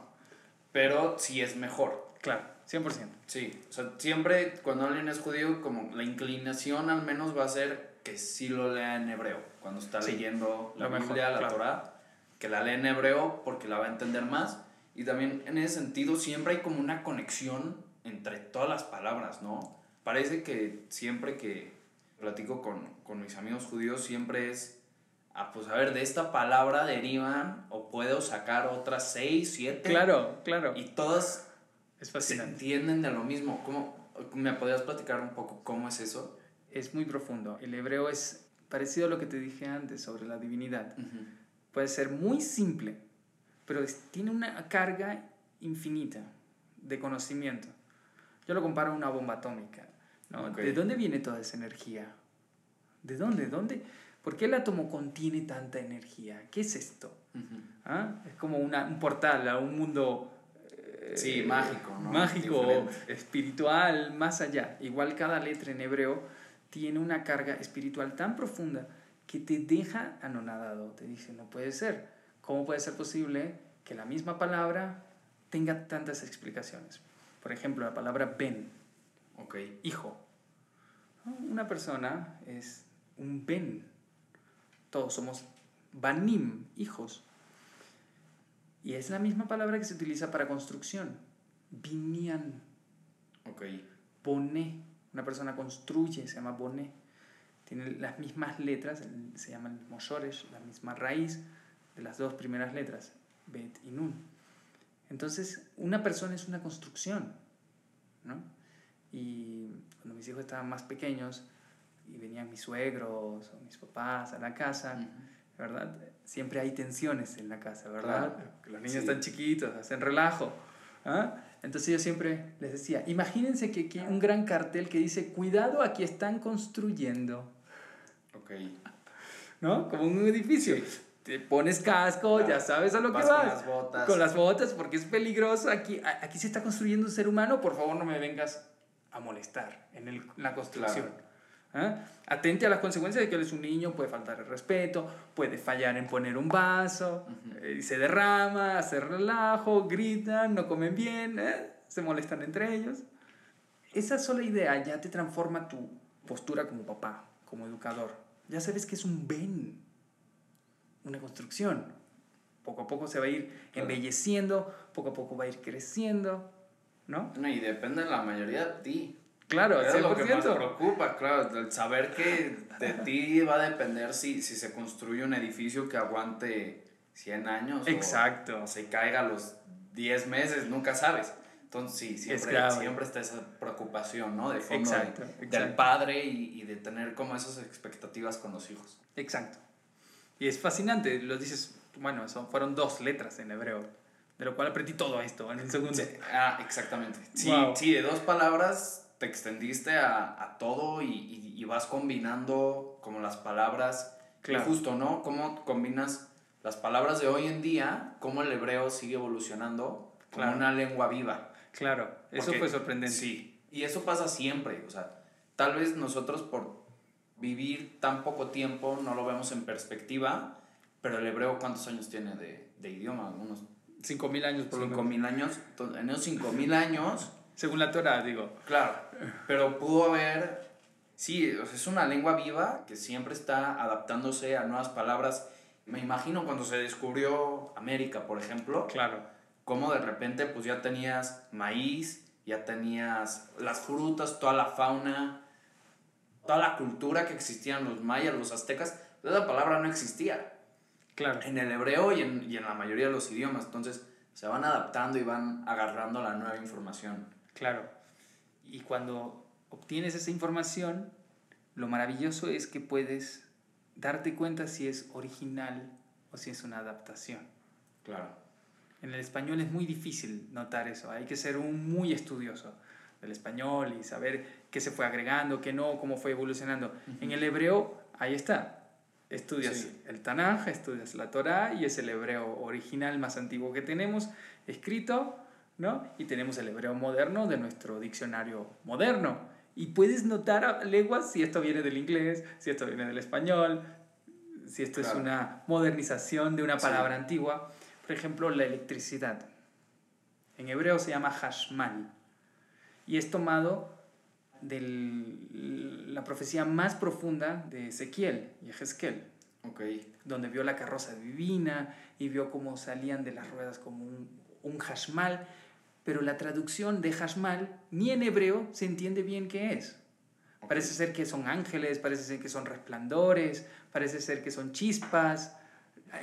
Pero sí es mejor. Claro, 100%. Sí, o sea, siempre cuando alguien es judío, como la inclinación al menos va a ser que sí lo lea en hebreo, cuando está Sí, leyendo la lo mejor, Biblia, la claro. Torah, que la lee en hebreo porque la va a entender más. Y también en ese sentido siempre hay como una conexión entre todas las palabras, ¿no? Parece que siempre que platico con, con mis amigos judíos siempre es, ah, pues a ver, de esta palabra derivan o puedo sacar otras seis, siete. Claro, claro. Y todas es se fascinante. entienden de lo mismo. ¿Cómo, ¿Me podrías platicar un poco cómo es eso? Es muy profundo. El hebreo es parecido a lo que te dije antes sobre la divinidad. Puede ser muy simple, pero es- tiene una carga infinita de conocimiento. Yo lo comparo a una bomba atómica. ¿no? Ok. ¿De dónde viene toda esa energía? ¿De dónde? ¿Dónde? ¿Por qué el átomo contiene tanta energía? ¿Qué es esto? ¿Ah? Es como una, un portal a un mundo... eh, Sí, mágico, ¿no? Mágico, Diferente. espiritual, más allá. Igual cada letra en hebreo tiene una carga espiritual tan profunda que te deja anonadado. Te dice, no puede ser. ¿Cómo puede ser posible que la misma palabra tenga tantas explicaciones. Por ejemplo, la palabra ben, Ok. hijo. Una persona es un ben. Todos somos banim, hijos. Y es la misma palabra que se utiliza para construcción. Binian, Ok. boné. Una persona construye, se llama boné. Tiene las mismas letras, se llama el mismo shoresh, la misma raíz de las dos primeras letras, bet y nun. Entonces, una persona es una construcción, ¿no? Y cuando mis hijos estaban más pequeños y venían mis suegros o mis papás a la casa, ¿verdad? Siempre hay tensiones en la casa, ¿verdad? Claro. Los niños Sí. están chiquitos, hacen relajo. ¿ah? Entonces yo siempre les decía, imagínense que aquí hay un gran cartel que dice, cuidado, aquí están construyendo, Ok. ¿no? Como un edificio. Sí. Te pones casco, Claro. ya sabes a lo que Vas vas. con las botas. Con las botas, porque es peligroso. Aquí, aquí se está construyendo un ser humano, por favor no me vengas a molestar en el- la construcción. ¿Ah? Atente a las consecuencias de que él es un niño, puede faltar el respeto, puede fallar en poner un vaso, eh, se derrama, hace relajo, gritan, no comen bien, ¿eh? se molestan entre ellos. Esa sola idea ya te transforma tu postura como papá, como educador. Ya sabes que es un ven, una construcción. Poco a poco se va a ir Claro. embelleciendo, poco a poco va a ir creciendo, ¿no? No, y depende la mayoría de ti. Claro, Es lo que más 100%. preocupa, claro, el saber que de ti va a depender si, si se construye un edificio que aguante 100 años Exacto. o se caiga a los 10 meses, nunca sabes. Entonces sí, siempre, siempre está esa preocupación, ¿no? De fondo de- Exacto, del exacto. padre y, y de tener como esas expectativas con los hijos. Exacto. Y es fascinante, lo dices, bueno, son, fueron dos letras en hebreo, de lo cual aprendí todo esto en el segundo. Sí, ah, exactamente. Sí, Wow. sí, de dos palabras te extendiste a, a todo y, y- y vas combinando como las palabras. Claro. Justo, ¿no? Cómo combinas las palabras de hoy en día, cómo el hebreo sigue evolucionando como Claro. una lengua viva. Claro, eso Porque- fue sorprendente. Sí, y eso pasa siempre. O sea, tal vez nosotros por vivir tan poco tiempo no lo vemos en perspectiva, pero el hebreo, ¿cuántos años tiene de, de idioma? Unos Cinco mil años por lo menos. 5.000 años. En esos 5.000 años, Según la Torah, digo. claro, pero pudo haber, sí, es una lengua viva que siempre está adaptándose a nuevas palabras. Me imagino cuando se descubrió América, por ejemplo, Claro. cómo de repente pues ya tenías maíz, ya tenías las frutas, toda la fauna, toda la cultura que existían los mayas, los aztecas, esa palabra no existía Claro. en el hebreo y en, y en la mayoría de los idiomas. Entonces se van adaptando y van agarrando la nueva información. Claro. Y cuando obtienes esa información, lo maravilloso es que puedes darte cuenta si es original o si es una adaptación. Claro. En el español es muy difícil notar eso, hay que ser un muy estudioso del español y saber qué se fue agregando, qué no, cómo fue evolucionando. En el hebreo, ahí está. Estudias Sí. el Tanaj, estudias la Torah y es el hebreo original más antiguo que tenemos, escrito, ¿no? Y tenemos el hebreo moderno de nuestro diccionario moderno. Y puedes notar a leguas si esto viene del inglés, si esto viene del español, si esto es Claro. una modernización de una Sí. palabra antigua. Por ejemplo, la electricidad. En hebreo se llama hashmal. Y es tomado de la profecía más profunda de Ezequiel y Ezequiel, Ok. donde vio la carroza divina y vio cómo salían de las ruedas como un, un hashmal. Pero la traducción de hashmal ni en hebreo se entiende bien qué es. Parece ser que son ángeles, parece ser que son resplandores, parece ser que son chispas,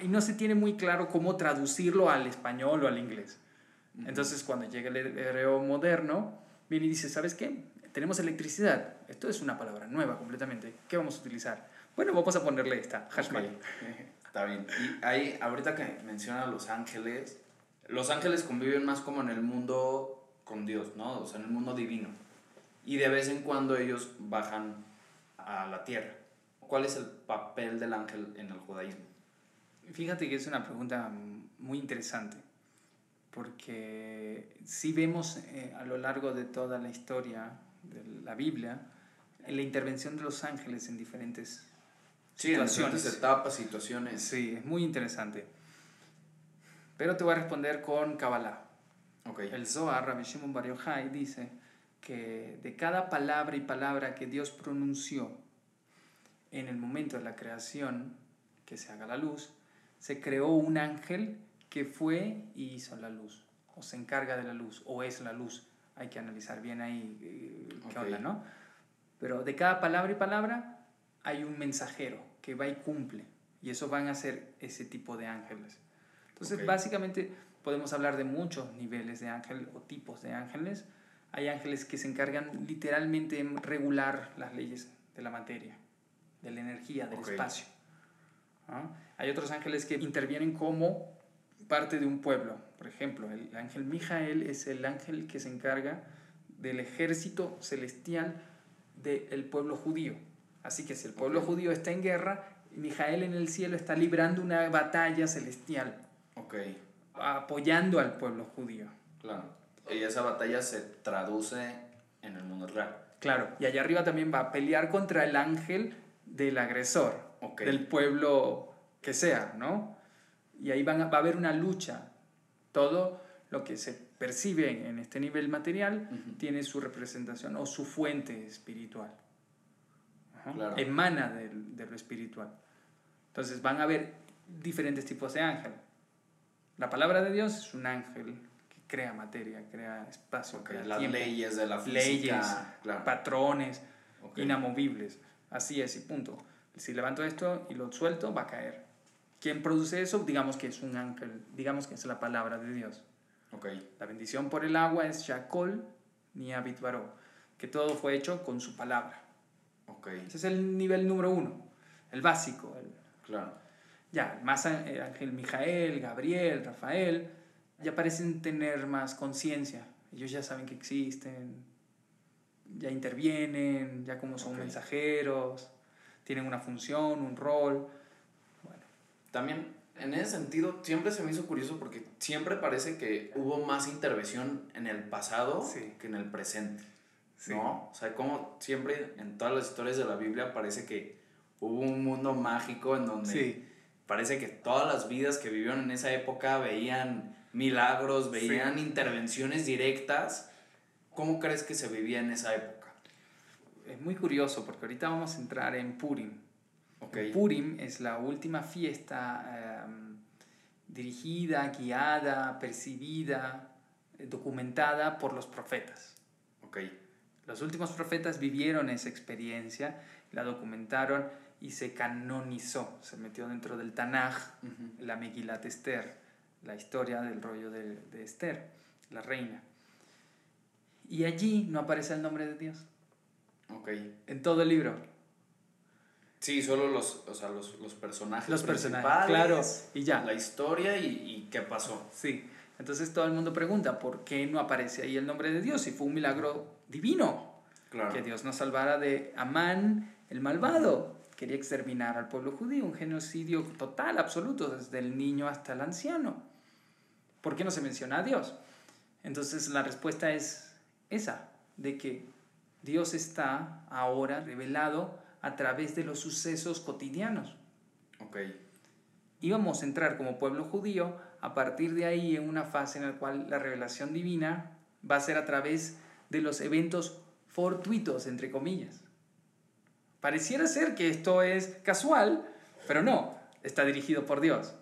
y no se tiene muy claro cómo traducirlo al español o al inglés. Entonces, cuando llega el hebreo moderno, viene y dice, ¿sabes qué? Tenemos electricidad. Esto es una palabra nueva completamente. ¿Qué vamos a utilizar? Bueno, vamos a ponerle esta, hashmal. Está bien. Y ahí, ahorita que menciona los ángeles, los ángeles conviven más como en el mundo con Dios, ¿no? O sea, en el mundo divino. Y de vez en cuando ellos bajan a la tierra. ¿Cuál es el papel del ángel en el judaísmo? Fíjate que es una pregunta muy interesante, porque si vemos eh, a lo largo de toda la historia de la Biblia la intervención de los ángeles en diferentes Sí, en situaciones. diferentes etapas, situaciones. Sí, es muy interesante. Pero te voy a responder con Kabbalah. El Zohar, Rabbi Shimon Bar Yochai, dice que de cada palabra y palabra que Dios pronunció en el momento de la creación, que se haga la luz, se creó un ángel que fue y hizo la luz, o se encarga de la luz, o es la luz. Hay que analizar bien ahí eh, qué onda, ¿no? Pero de cada palabra y palabra hay un mensajero que va y cumple. Y eso van a ser ese tipo de ángeles. Entonces, básicamente podemos hablar de muchos niveles de ángel o tipos de ángeles. Hay ángeles que se encargan literalmente de regular las leyes de la materia, de la energía, del espacio. Hay otros ángeles que intervienen como parte de un pueblo. Por ejemplo, el ángel Mijael es el ángel que se encarga del ejército celestial del pueblo judío. Así que si el pueblo judío está en guerra, Mijael en el cielo está librando una batalla celestial. Okay. Apoyando al pueblo judío. Claro. Y esa batalla se traduce en el mundo real. Claro. Y allá arriba también va a pelear contra el ángel del agresor. Del pueblo que sea, ¿no? Y ahí van va a haber una lucha. Todo lo que se percibe en este nivel material tiene su representación o su fuente espiritual. Emana de, de, lo espiritual. Entonces van a haber diferentes tipos de ángel. La palabra de Dios es un ángel que crea materia, crea espacio, crea las leyes de la física. Leyes, patrones inamovibles. Así es y punto. Si levanto esto y lo suelto, va a caer. ¿Quién produce eso? Digamos que es un ángel, digamos que es la palabra de Dios. Okay. La bendición por el agua es Shakol ni Abitbaro, que todo fue hecho con su palabra. Okay. Ese es el nivel número uno, el básico. El, claro. Ya, más eh, Ángel Mijael, Gabriel, Rafael, ya parecen tener más conciencia. Ellos ya saben que existen, ya intervienen, ya como son mensajeros, tienen una función, un rol. Bueno. También en ese sentido, siempre se me hizo curioso porque siempre parece que hubo más intervención en el pasado que en el presente. ¿No? O sea, como siempre en todas las historias de la Biblia parece que hubo un mundo mágico en donde parece que todas las vidas que vivieron en esa época veían milagros, veían intervenciones directas. ¿Cómo crees que se vivía en esa época? Es muy curioso porque ahorita vamos a entrar en Purim. Okay. Purim es la última fiesta em, dirigida, guiada, percibida, eh, documentada por los profetas. Okay. Los últimos profetas vivieron esa experiencia, la documentaron y se canonizó, se metió dentro del Tanaj, la Megilat Esther, la historia del rollo de, de Esther, la reina. Y allí no aparece el nombre de Dios. Okay. En todo el libro. Sí, solo los, o sea, los, los personajes. Los personajes, claro. Y ya. La historia y, y, qué pasó. Sí. Entonces todo el mundo pregunta, ¿por qué no aparece ahí el nombre de Dios? Si fue un milagro divino. Claro. Que Dios nos salvara de Amán, el malvado. Quería exterminar al pueblo judío, un genocidio total, absoluto, desde el niño hasta el anciano. ¿Por qué no se menciona a Dios? Entonces la respuesta es esa, de que Dios está ahora revelado a través de los sucesos cotidianos. Ok. Íbamos a entrar como pueblo judío a partir de ahí en una fase en la cual la revelación divina va a ser a través de los eventos fortuitos, entre comillas. Pareciera ser que esto es casual, pero no, está dirigido por Dios.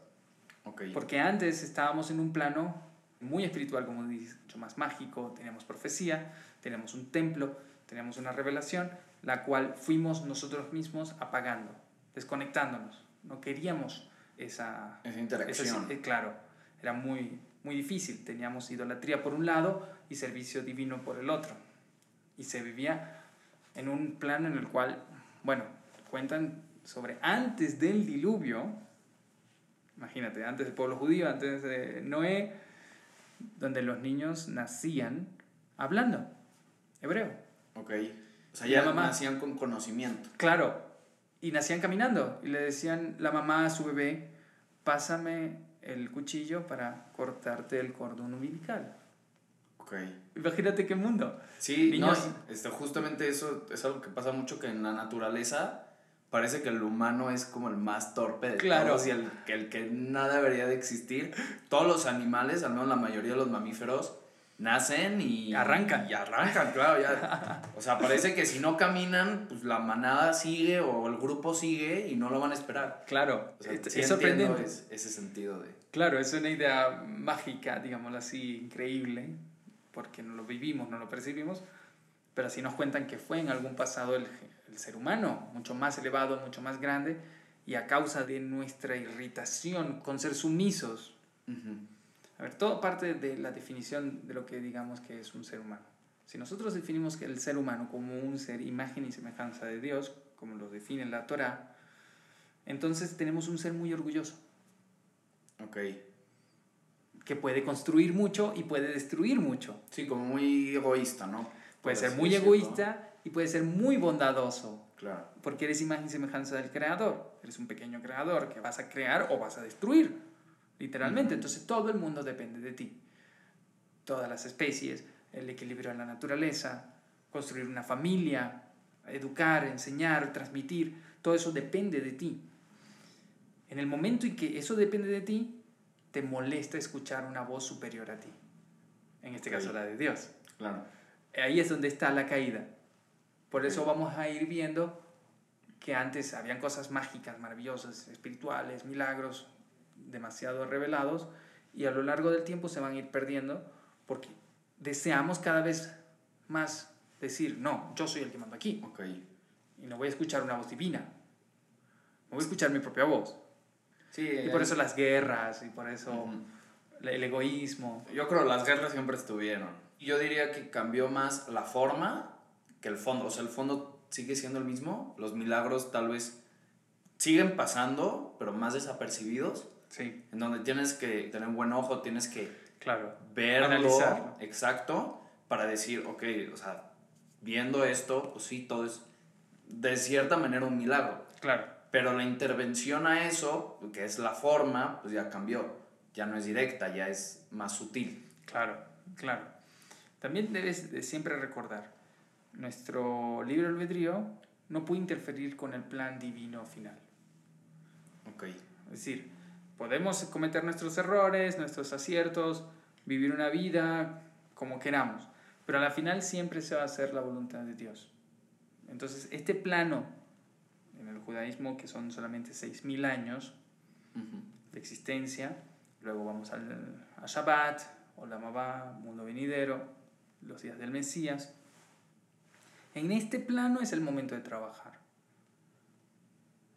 Okay. Porque antes estábamos en un plano muy espiritual, como dicho, más mágico, teníamos profecía, teníamos un templo, teníamos una revelación, la cual fuimos nosotros mismos apagando, desconectándonos. No queríamos esa, esa interacción. Eh, claro, era muy, muy difícil. Teníamos idolatría por un lado y servicio divino por el otro. Y se vivía en un plano en el cual, bueno, cuentan sobre antes del diluvio, imagínate, antes del pueblo judío, antes de Noé, donde los niños nacían hablando hebreo. Ok. O sea, ya nacían con conocimiento. Claro, y nacían caminando y le decían la mamá a su bebé, pásame el cuchillo para cortarte el cordón umbilical. Ok. Imagínate qué mundo. Sí, Niños... no, esto, justamente eso es algo que pasa mucho que en la naturaleza parece que el humano es como el más torpe de claro. todos y el, el que nada debería de existir. Todos los animales, al menos la mayoría de los mamíferos, nacen y arrancan. Y arrancan, claro, ya. O sea, parece que si no caminan, pues la manada sigue o el grupo sigue y no lo van a esperar. Claro, O sea, es, sí es sorprendente. es- ese sentido de... Claro, es una idea mágica, digámoslo así, increíble, porque no lo vivimos, no lo percibimos, pero así nos cuentan que fue en algún pasado el, el ser humano, mucho más elevado, mucho más grande, y a causa de nuestra irritación con ser sumisos. Ujú. A ver, todo parte de la definición de lo que digamos que es un ser humano. Si nosotros definimos que el ser humano como un ser imagen y semejanza de Dios, como lo define la Torah, entonces tenemos un ser muy orgulloso. Ok. Que puede construir mucho y puede destruir mucho. Sí, como muy egoísta, ¿no? Puede ser muy egoísta y puede ser muy bondadoso, Claro. porque eres imagen y semejanza del creador. Eres un pequeño creador que vas a crear o vas a destruir, literalmente. Entonces todo el mundo depende de ti. Todas las especies, el equilibrio de la naturaleza, construir una familia, educar, enseñar, transmitir, todo eso depende de ti. En el momento en que eso depende de ti, te molesta escuchar una voz superior a ti. En este caso la de Dios. Claro. Ahí es donde está la caída. Por eso vamos a ir viendo que antes habían cosas mágicas, maravillosas, espirituales, milagros demasiado revelados y a lo largo del tiempo se van a ir perdiendo porque deseamos cada vez más decir, no, yo soy el que manda aquí y no voy a escuchar una voz divina, no voy a escuchar mi propia voz. Sí, Y por eso las guerras y por eso el egoísmo. Yo creo que las guerras siempre estuvieron. Yo diría que cambió más la forma que el fondo. O sea, el fondo sigue siendo el mismo. Los milagros tal vez siguen pasando, pero más desapercibidos. Sí, En donde tienes que tener un buen ojo, tienes que claro. verlo. Analizarlo. Exacto. Para decir, ok, o sea, viendo esto, pues sí, todo es de cierta manera un milagro. Claro. Pero la intervención a eso, que es la forma, pues ya cambió. Ya no es directa, ya es más sutil. Claro, claro. También debes de siempre recordar, nuestro libre albedrío no puede interferir con el plan divino final. Ok. Es decir, podemos cometer nuestros errores, nuestros aciertos, vivir una vida como queramos, pero a la final siempre se va a hacer la voluntad de Dios. Entonces, este plano en el judaísmo, que son solamente 6.000 años, de existencia, luego vamos al, a Shabbat, Olam Abba, mundo venidero, los días del Mesías. En este plano es el momento de trabajar.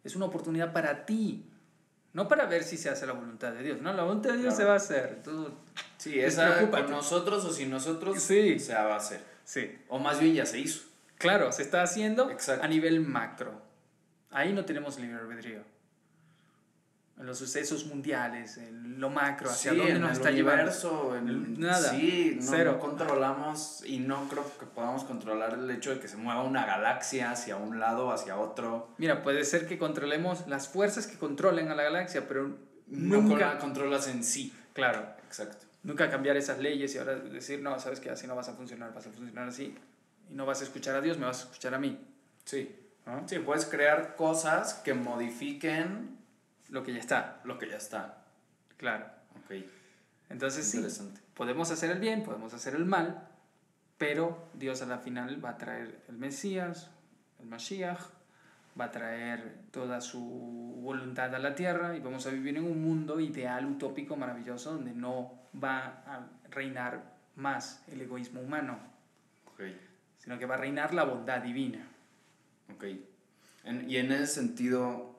Es una oportunidad para ti, no para ver si se hace la voluntad de Dios. No, la voluntad de Dios Claro. se va a hacer. Tú- Sí, esa con nosotros o sin nosotros Sí. se va a hacer. sí, O más bien ya se hizo. claro, se está haciendo Exacto. a nivel macro. Ahí no tenemos libre albedrío. En los sucesos mundiales, en lo macro, hacia sí, dónde nos el está llevando. universo, en- Nada. Sí, no, Cero. no controlamos y no creo que podamos controlar el hecho de que se mueva una galaxia hacia un lado, hacia otro. Mira, puede ser que controlemos las fuerzas que controlen a la galaxia, pero No nunca, con- controlas en sí. claro, Exacto. nunca cambiar esas leyes y ahora decir, no, sabes que así no vas a funcionar, vas a funcionar así y no vas a escuchar a Dios, me vas a escuchar a mí. Sí. ¿No? Sí, puedes crear cosas que modifiquen Lo que ya está, lo que ya está. claro. Ok. Entonces sí, podemos hacer el bien, podemos hacer el mal, pero Dios a la final va a traer el Mesías, el Mashiach, va a traer toda su voluntad a la tierra y vamos a vivir en un mundo ideal, utópico, maravilloso, donde no va a reinar más el egoísmo humano, Ok. sino que va a reinar la bondad divina. Ok. En- y en ese sentido,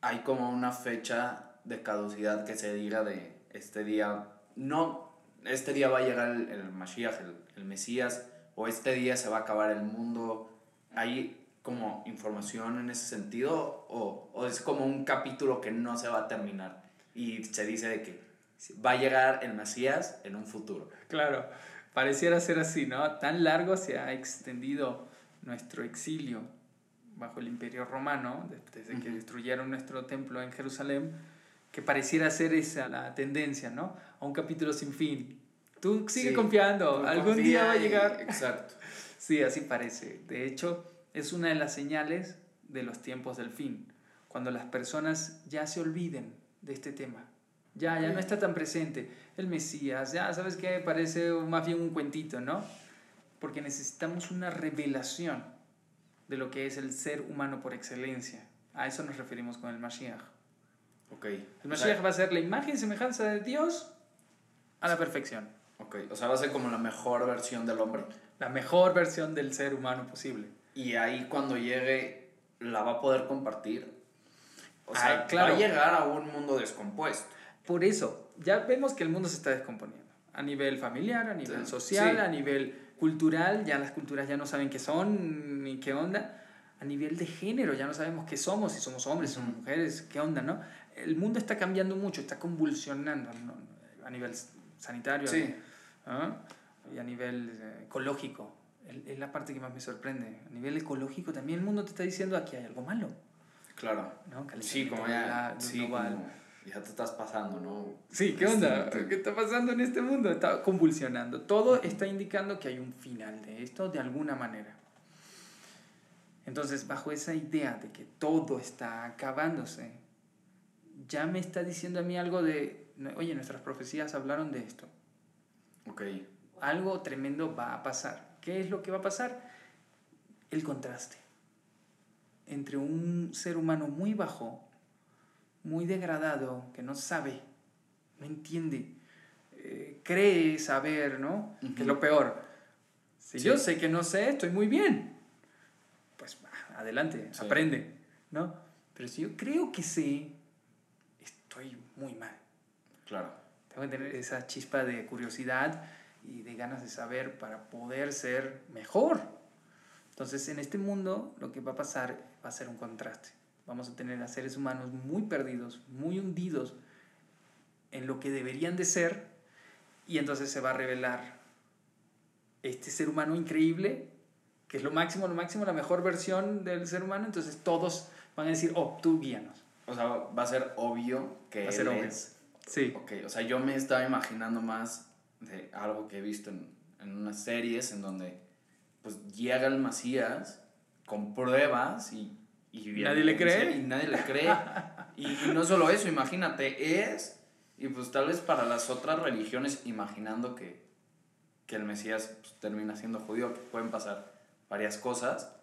hay como una fecha de caducidad que se diga de este día, no, este día va a llegar el, el Mashiach, el, el Mesías, o este día se va a acabar el mundo. ¿Hay como información en ese sentido? ¿O, o es como un capítulo que no se va a terminar? Y se dice de que va a llegar el Mesías en un futuro. Claro, pareciera ser así, ¿no? Tan largo se ha extendido nuestro exilio bajo el imperio romano, desde que destruyeron nuestro templo en Jerusalén, que pareciera ser esa la tendencia, ¿no? A un capítulo sin fin. Tú sigue Sí, confiando, Tú algún día va a y- llegar. Exacto. Sí, así parece. De hecho, es una de las señales de los tiempos del fin, cuando las personas ya se olviden de este tema, Ya, ya no está tan presente. El Mesías, ya, ¿sabes qué? Parece más bien un cuentito, ¿no? Porque necesitamos una revelación de lo que es el ser humano por excelencia. A eso nos referimos con el Mashiach. Ok. El O Mashiach sea, va a ser la imagen y semejanza de Dios a la perfección. ok, o sea, va a ser como la mejor versión del hombre. La mejor versión del ser humano posible. Y ahí cuando llegue, la va a poder compartir. O sea, claro. va a llegar a un mundo descompuesto. Por eso, ya vemos que el mundo se está descomponiendo. A nivel familiar, a nivel Sí. social, Sí. a nivel cultural, ya las culturas ya no saben qué son ni qué onda. A nivel de género, ya no sabemos qué somos, si somos hombres, si somos mujeres, qué onda, ¿no? El mundo está cambiando mucho, está convulsionando ¿no? a nivel sanitario Sí. ¿ah? y a nivel eh, ecológico. Es- la parte que más me sorprende. A nivel ecológico también el mundo te está diciendo aquí hay algo malo. Claro. ¿no? Sí, como ya, global- sí, global. como ya te estás pasando, ¿no? Sí, ¿qué onda? Este, ¿Qué está pasando en este mundo? Está convulsionando. Todo está indicando que hay un final de esto de alguna manera. Entonces, bajo esa idea de que todo está acabándose, ya me está diciendo a mí algo de, oye, nuestras profecías hablaron de esto. Ok. Algo tremendo va a pasar. ¿Qué es lo que va a pasar? El contraste entre un ser humano muy bajo, muy degradado, que no sabe, no entiende, eh, cree saber, ¿no? Que es lo peor. Si Sí. yo sé que no sé, estoy muy bien. Pues adelante, Sí. aprende, ¿no? Pero si yo creo que sé, estoy muy mal. Claro. Tengo que tener esa chispa de curiosidad y de ganas de saber para poder ser mejor. Entonces, en este mundo lo que va a pasar va a ser un contraste. Vamos a tener a seres humanos muy perdidos, muy hundidos en lo que deberían de ser y entonces se va a revelar este ser humano increíble, que es lo máximo, lo máximo, la mejor versión del ser humano. Entonces todos van a decir, oh, tú guíanos. O sea, va a ser obvio que Va a ser él obvio. es. Sí. Ok, o sea, yo me estaba imaginando más de algo que he visto en, en unas series en donde pues llega el Macías con pruebas y... y ¿Nadie le cree? Y nadie le cree. y, y no solo eso, imagínate, es... Y pues tal vez para las otras religiones, imaginando que, que el Mesías pues, termina siendo judío, que pueden pasar varias cosas,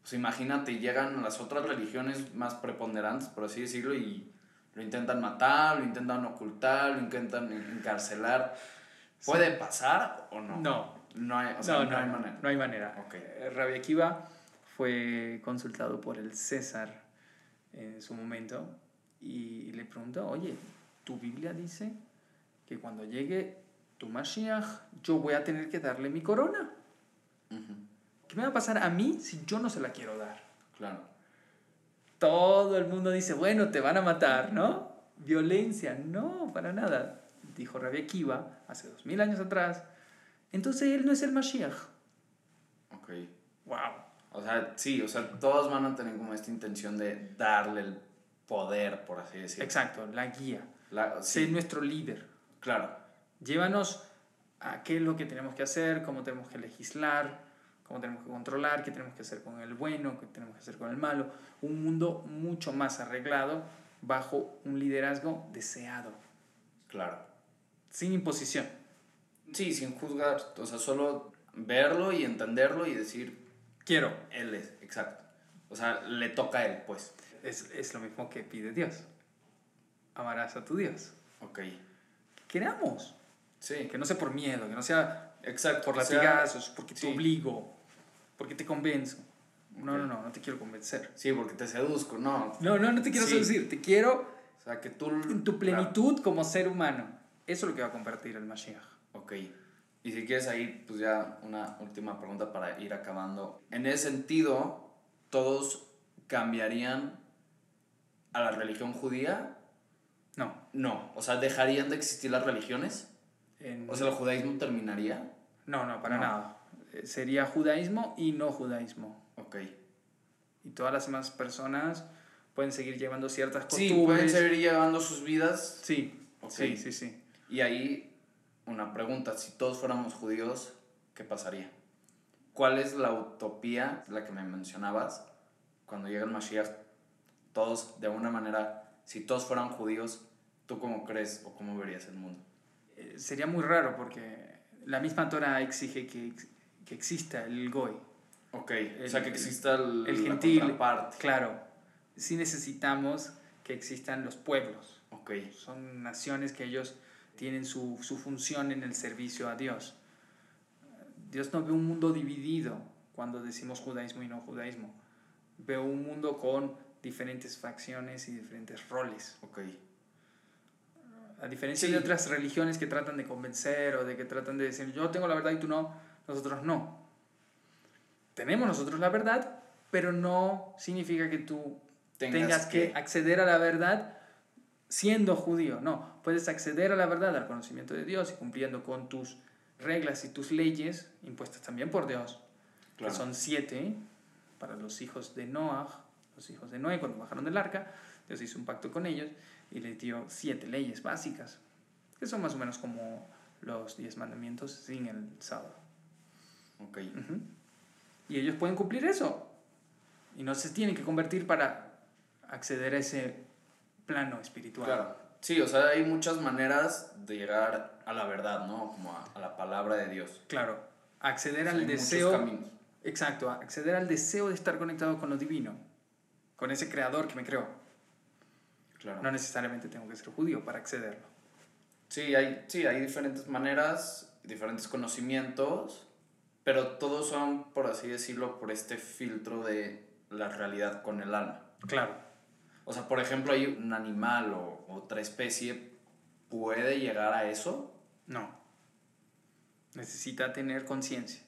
pues imagínate, llegan las otras religiones más preponderantes, por así decirlo, y lo intentan matar, lo intentan ocultar, lo intentan encarcelar. ¿Puede pasar o no? No, No hay, o sea, no, no, no, hay manera. No hay manera. Ok. Eh, Rabbi Akiva fue consultado por el César en su momento y le preguntó, oye, tu Biblia dice que cuando llegue tu Mashiach yo voy a tener que darle mi corona. Ujú, ¿Qué me va a pasar a mí si yo no se la quiero dar? Claro. Todo el mundo dice, bueno, te van a matar, ¿no? Violencia, no, para nada. Dijo Rabbi Akiva hace dos mil años atrás. Entonces él no es el Mashiach. Ok. ¡Wow! O sea, sí, o sea, todos van a tener como esta intención de darle el poder, por así decirlo. Exacto, la guía. La- sí, nuestro líder. claro. Llévanos a qué es lo que tenemos que hacer, cómo tenemos que legislar, cómo tenemos que controlar, qué tenemos que hacer con el bueno, qué tenemos que hacer con el malo. Un mundo mucho más arreglado bajo un liderazgo deseado, Claro. sin imposición. Sí, sin juzgar. O sea, solo verlo y entenderlo y decir, Quiero. él es, exacto. O sea, le toca a él, pues. Es, es lo mismo que pide Dios. Amarás a tu Dios. Ok. Queramos. Sí, Que no sea por miedo, que no sea exacto. por que sea- latigazos, porque sí. te obligo, porque te convenzo. No, no, no, no te quiero convencer. Sí, porque te seduzco, no. No, no, no te quiero Sí. seducir, te quiero O sea, que tú... en tu plenitud como ser humano. Eso es lo que va a compartir el Mashiach. Ok. Y si quieres ahí, pues ya una última pregunta para ir acabando. En ese sentido, ¿todos cambiarían a la religión judía? No. No. O sea, ¿dejarían de existir las religiones? en- O sea, ¿el judaísmo terminaría? no, no, para no. nada. Eh, Sería judaísmo y no judaísmo. Ok. Y todas las demás personas pueden seguir llevando ciertas Sí, costumbres. pueden seguir llevando sus vidas. Sí, Ok. sí, sí, sí. Y ahí una pregunta, si todos fuéramos judíos, ¿qué pasaría? ¿Cuál es la utopía, la que me mencionabas, cuando llega el Mashiach? Todos, de alguna manera, si todos fueran judíos, ¿Tú cómo crees o cómo verías el mundo? Eh, sería muy raro porque la misma Torah exige que, que exista el goy. Ok, o sea, que exista el, el gentil. Claro, sí necesitamos que existan los pueblos. Ok. Son naciones que ellos tienen su, su función en el servicio a Dios. Dios no ve un mundo dividido cuando decimos judaísmo y no judaísmo. Ve un mundo con diferentes facciones y diferentes roles. Ok. A diferencia de otras religiones que tratan de convencer o de que tratan de decir yo tengo la verdad y tú no, nosotros no. Tenemos nosotros la verdad, pero no significa que tú tengas, que... acceder a la verdad siendo judío. No, puedes acceder a la verdad, al conocimiento de Dios y cumpliendo con tus reglas y tus leyes impuestas también por Dios, que son siete para los hijos de Noah, los hijos de Noé cuando bajaron del arca. Dios hizo un pacto con ellos y les dio siete leyes básicas, que son más o menos como los diez mandamientos sin el sábado. Ok. Y ellos pueden cumplir eso. Y no se tienen que convertir para acceder a ese plano espiritual. Claro. Sí, o sea, hay muchas maneras de llegar a la verdad, ¿no? Como a, la palabra de Dios. Claro. Acceder al deseo. Exacto, acceder al deseo de estar conectado con lo divino, con ese creador que me creó. Claro. No necesariamente tengo que ser judío para accederlo. Sí, hay, sí, hay diferentes maneras, diferentes conocimientos pero todos son, por así decirlo, por este filtro de la realidad con el alma. Claro. O sea, por ejemplo, hay un animal o otra especie, ¿puede llegar a eso? No. Necesita tener conciencia.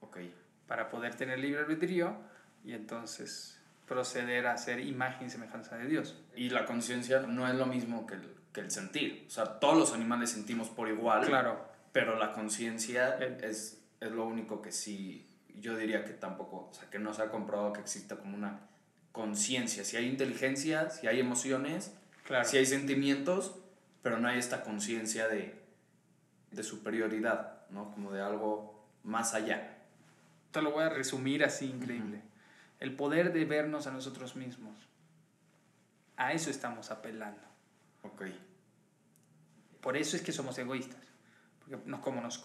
Ok. Para poder tener libre albedrío y entonces proceder a ser imagen y semejanza de Dios. Y la conciencia no es lo mismo que el, que el sentir. O sea, todos los animales sentimos por igual. Claro. Pero la conciencia es es lo único que sí, yo diría que tampoco, o sea, que no se ha comprobado que exista como una conciencia. Si hay inteligencia, si hay emociones, si hay sentimientos, pero no hay esta conciencia de, de superioridad, ¿no? Como de algo más allá. Te lo voy a resumir así increíble. El poder de vernos a nosotros mismos. A eso estamos apelando. Ok. Por eso es que somos egoístas. Porque nos, como nos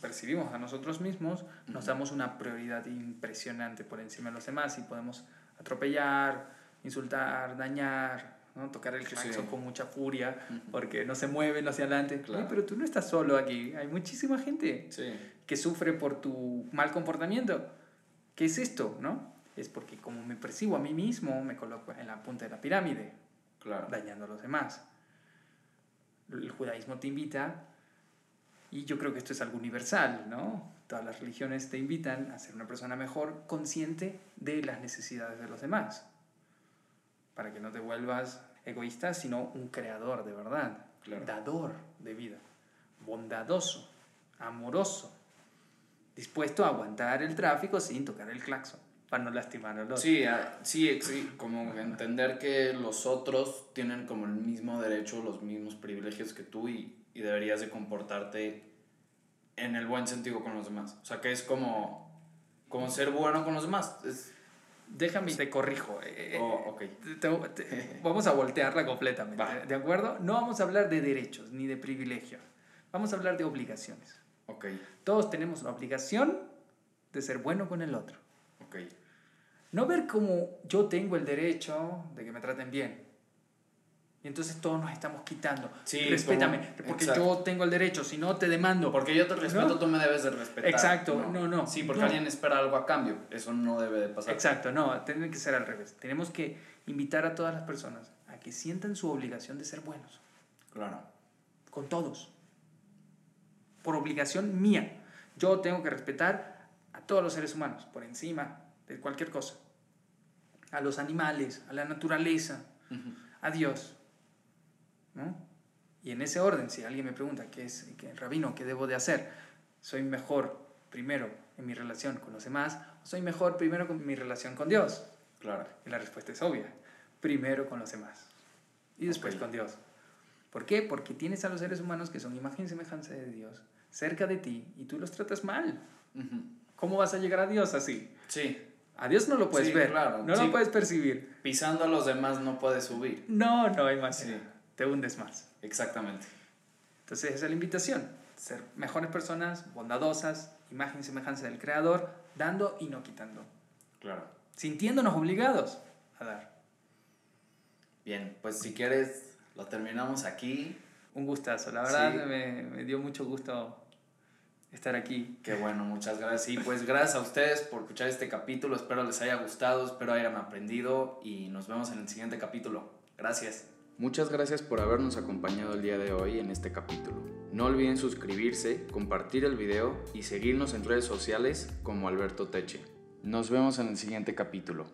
percibimos a nosotros mismos, nos damos una prioridad impresionante por encima de los demás y podemos atropellar, insultar, dañar, ¿no? tocar el claxon con mucha furia porque no se mueven hacia adelante. pero tú no estás solo aquí, hay muchísima gente que sufre por tu mal comportamiento. ¿Qué es esto? ¿no? Es porque como me percibo a mí mismo, me coloco en la punta de la pirámide, dañando a los demás. El judaísmo te invita y yo creo que esto es algo universal, ¿no? Todas las religiones te invitan a ser una persona mejor, consciente de las necesidades de los demás, para que no te vuelvas egoísta, sino un creador de verdad, dador de vida, bondadoso, amoroso, dispuesto a aguantar el tráfico sin tocar el claxon para no lastimar a los sí, sí, sí, como entender que los otros tienen como el mismo derecho, los mismos privilegios que tú y y deberías de comportarte en el buen sentido con los demás. O sea, que es como, como ser bueno con los demás. Es, Déjame, te corrijo. Eh, eh, oh, okay. vamos a voltearla completamente. ¿De acuerdo? No vamos a hablar de derechos ni de privilegios. Vamos a hablar de obligaciones. Okay. Todos tenemos la obligación de ser bueno con el otro. Okay. No ver como yo tengo el derecho de que me traten bien. Y entonces todos nos estamos quitando. Sí, Respétame, porque yo tengo el derecho, si no te demando. Porque yo te respeto, tú me debes de respetar. Exacto, no, no. sí, porque alguien espera algo a cambio. Eso no debe de pasar. Exacto, no, tiene que ser al revés. Tenemos que invitar a todas las personas a que sientan su obligación de ser buenos. Claro. Con todos. Por obligación mía. Yo tengo que respetar a todos los seres humanos, por encima de cualquier cosa. A los animales, a la naturaleza, a Dios y en ese orden, si alguien me pregunta, ¿qué es, qué, rabino, qué debo de hacer? ¿Soy mejor primero en mi relación con los demás o soy mejor primero con mi relación con Dios? Claro. Y la respuesta es obvia. Primero con los demás y después con Dios. ¿Por qué? Porque tienes a los seres humanos que son imagen y semejanza de Dios cerca de ti y tú los tratas mal. ¿Cómo vas a llegar a Dios así? Sí. A Dios no lo puedes ver, claro. no lo puedes percibir. Pisando a los demás no puedes subir. No, no hay más. Te hundes más. Exactamente. Entonces esa es la invitación, ser mejores personas, bondadosas, imagen y semejanza del Creador, dando y no quitando. Claro. Sintiéndonos obligados a dar. Bien, pues si quieres, lo terminamos aquí. Un gustazo, la verdad me, me dio mucho gusto estar aquí. Qué bueno, muchas gracias. Y pues gracias a ustedes por escuchar este capítulo. Espero les haya gustado, espero hayan aprendido y nos vemos en el siguiente capítulo. Gracias. Muchas gracias por habernos acompañado el día de hoy en este capítulo. No olviden suscribirse, compartir el video y seguirnos en redes sociales como Alberto Teche. Nos vemos en el siguiente capítulo.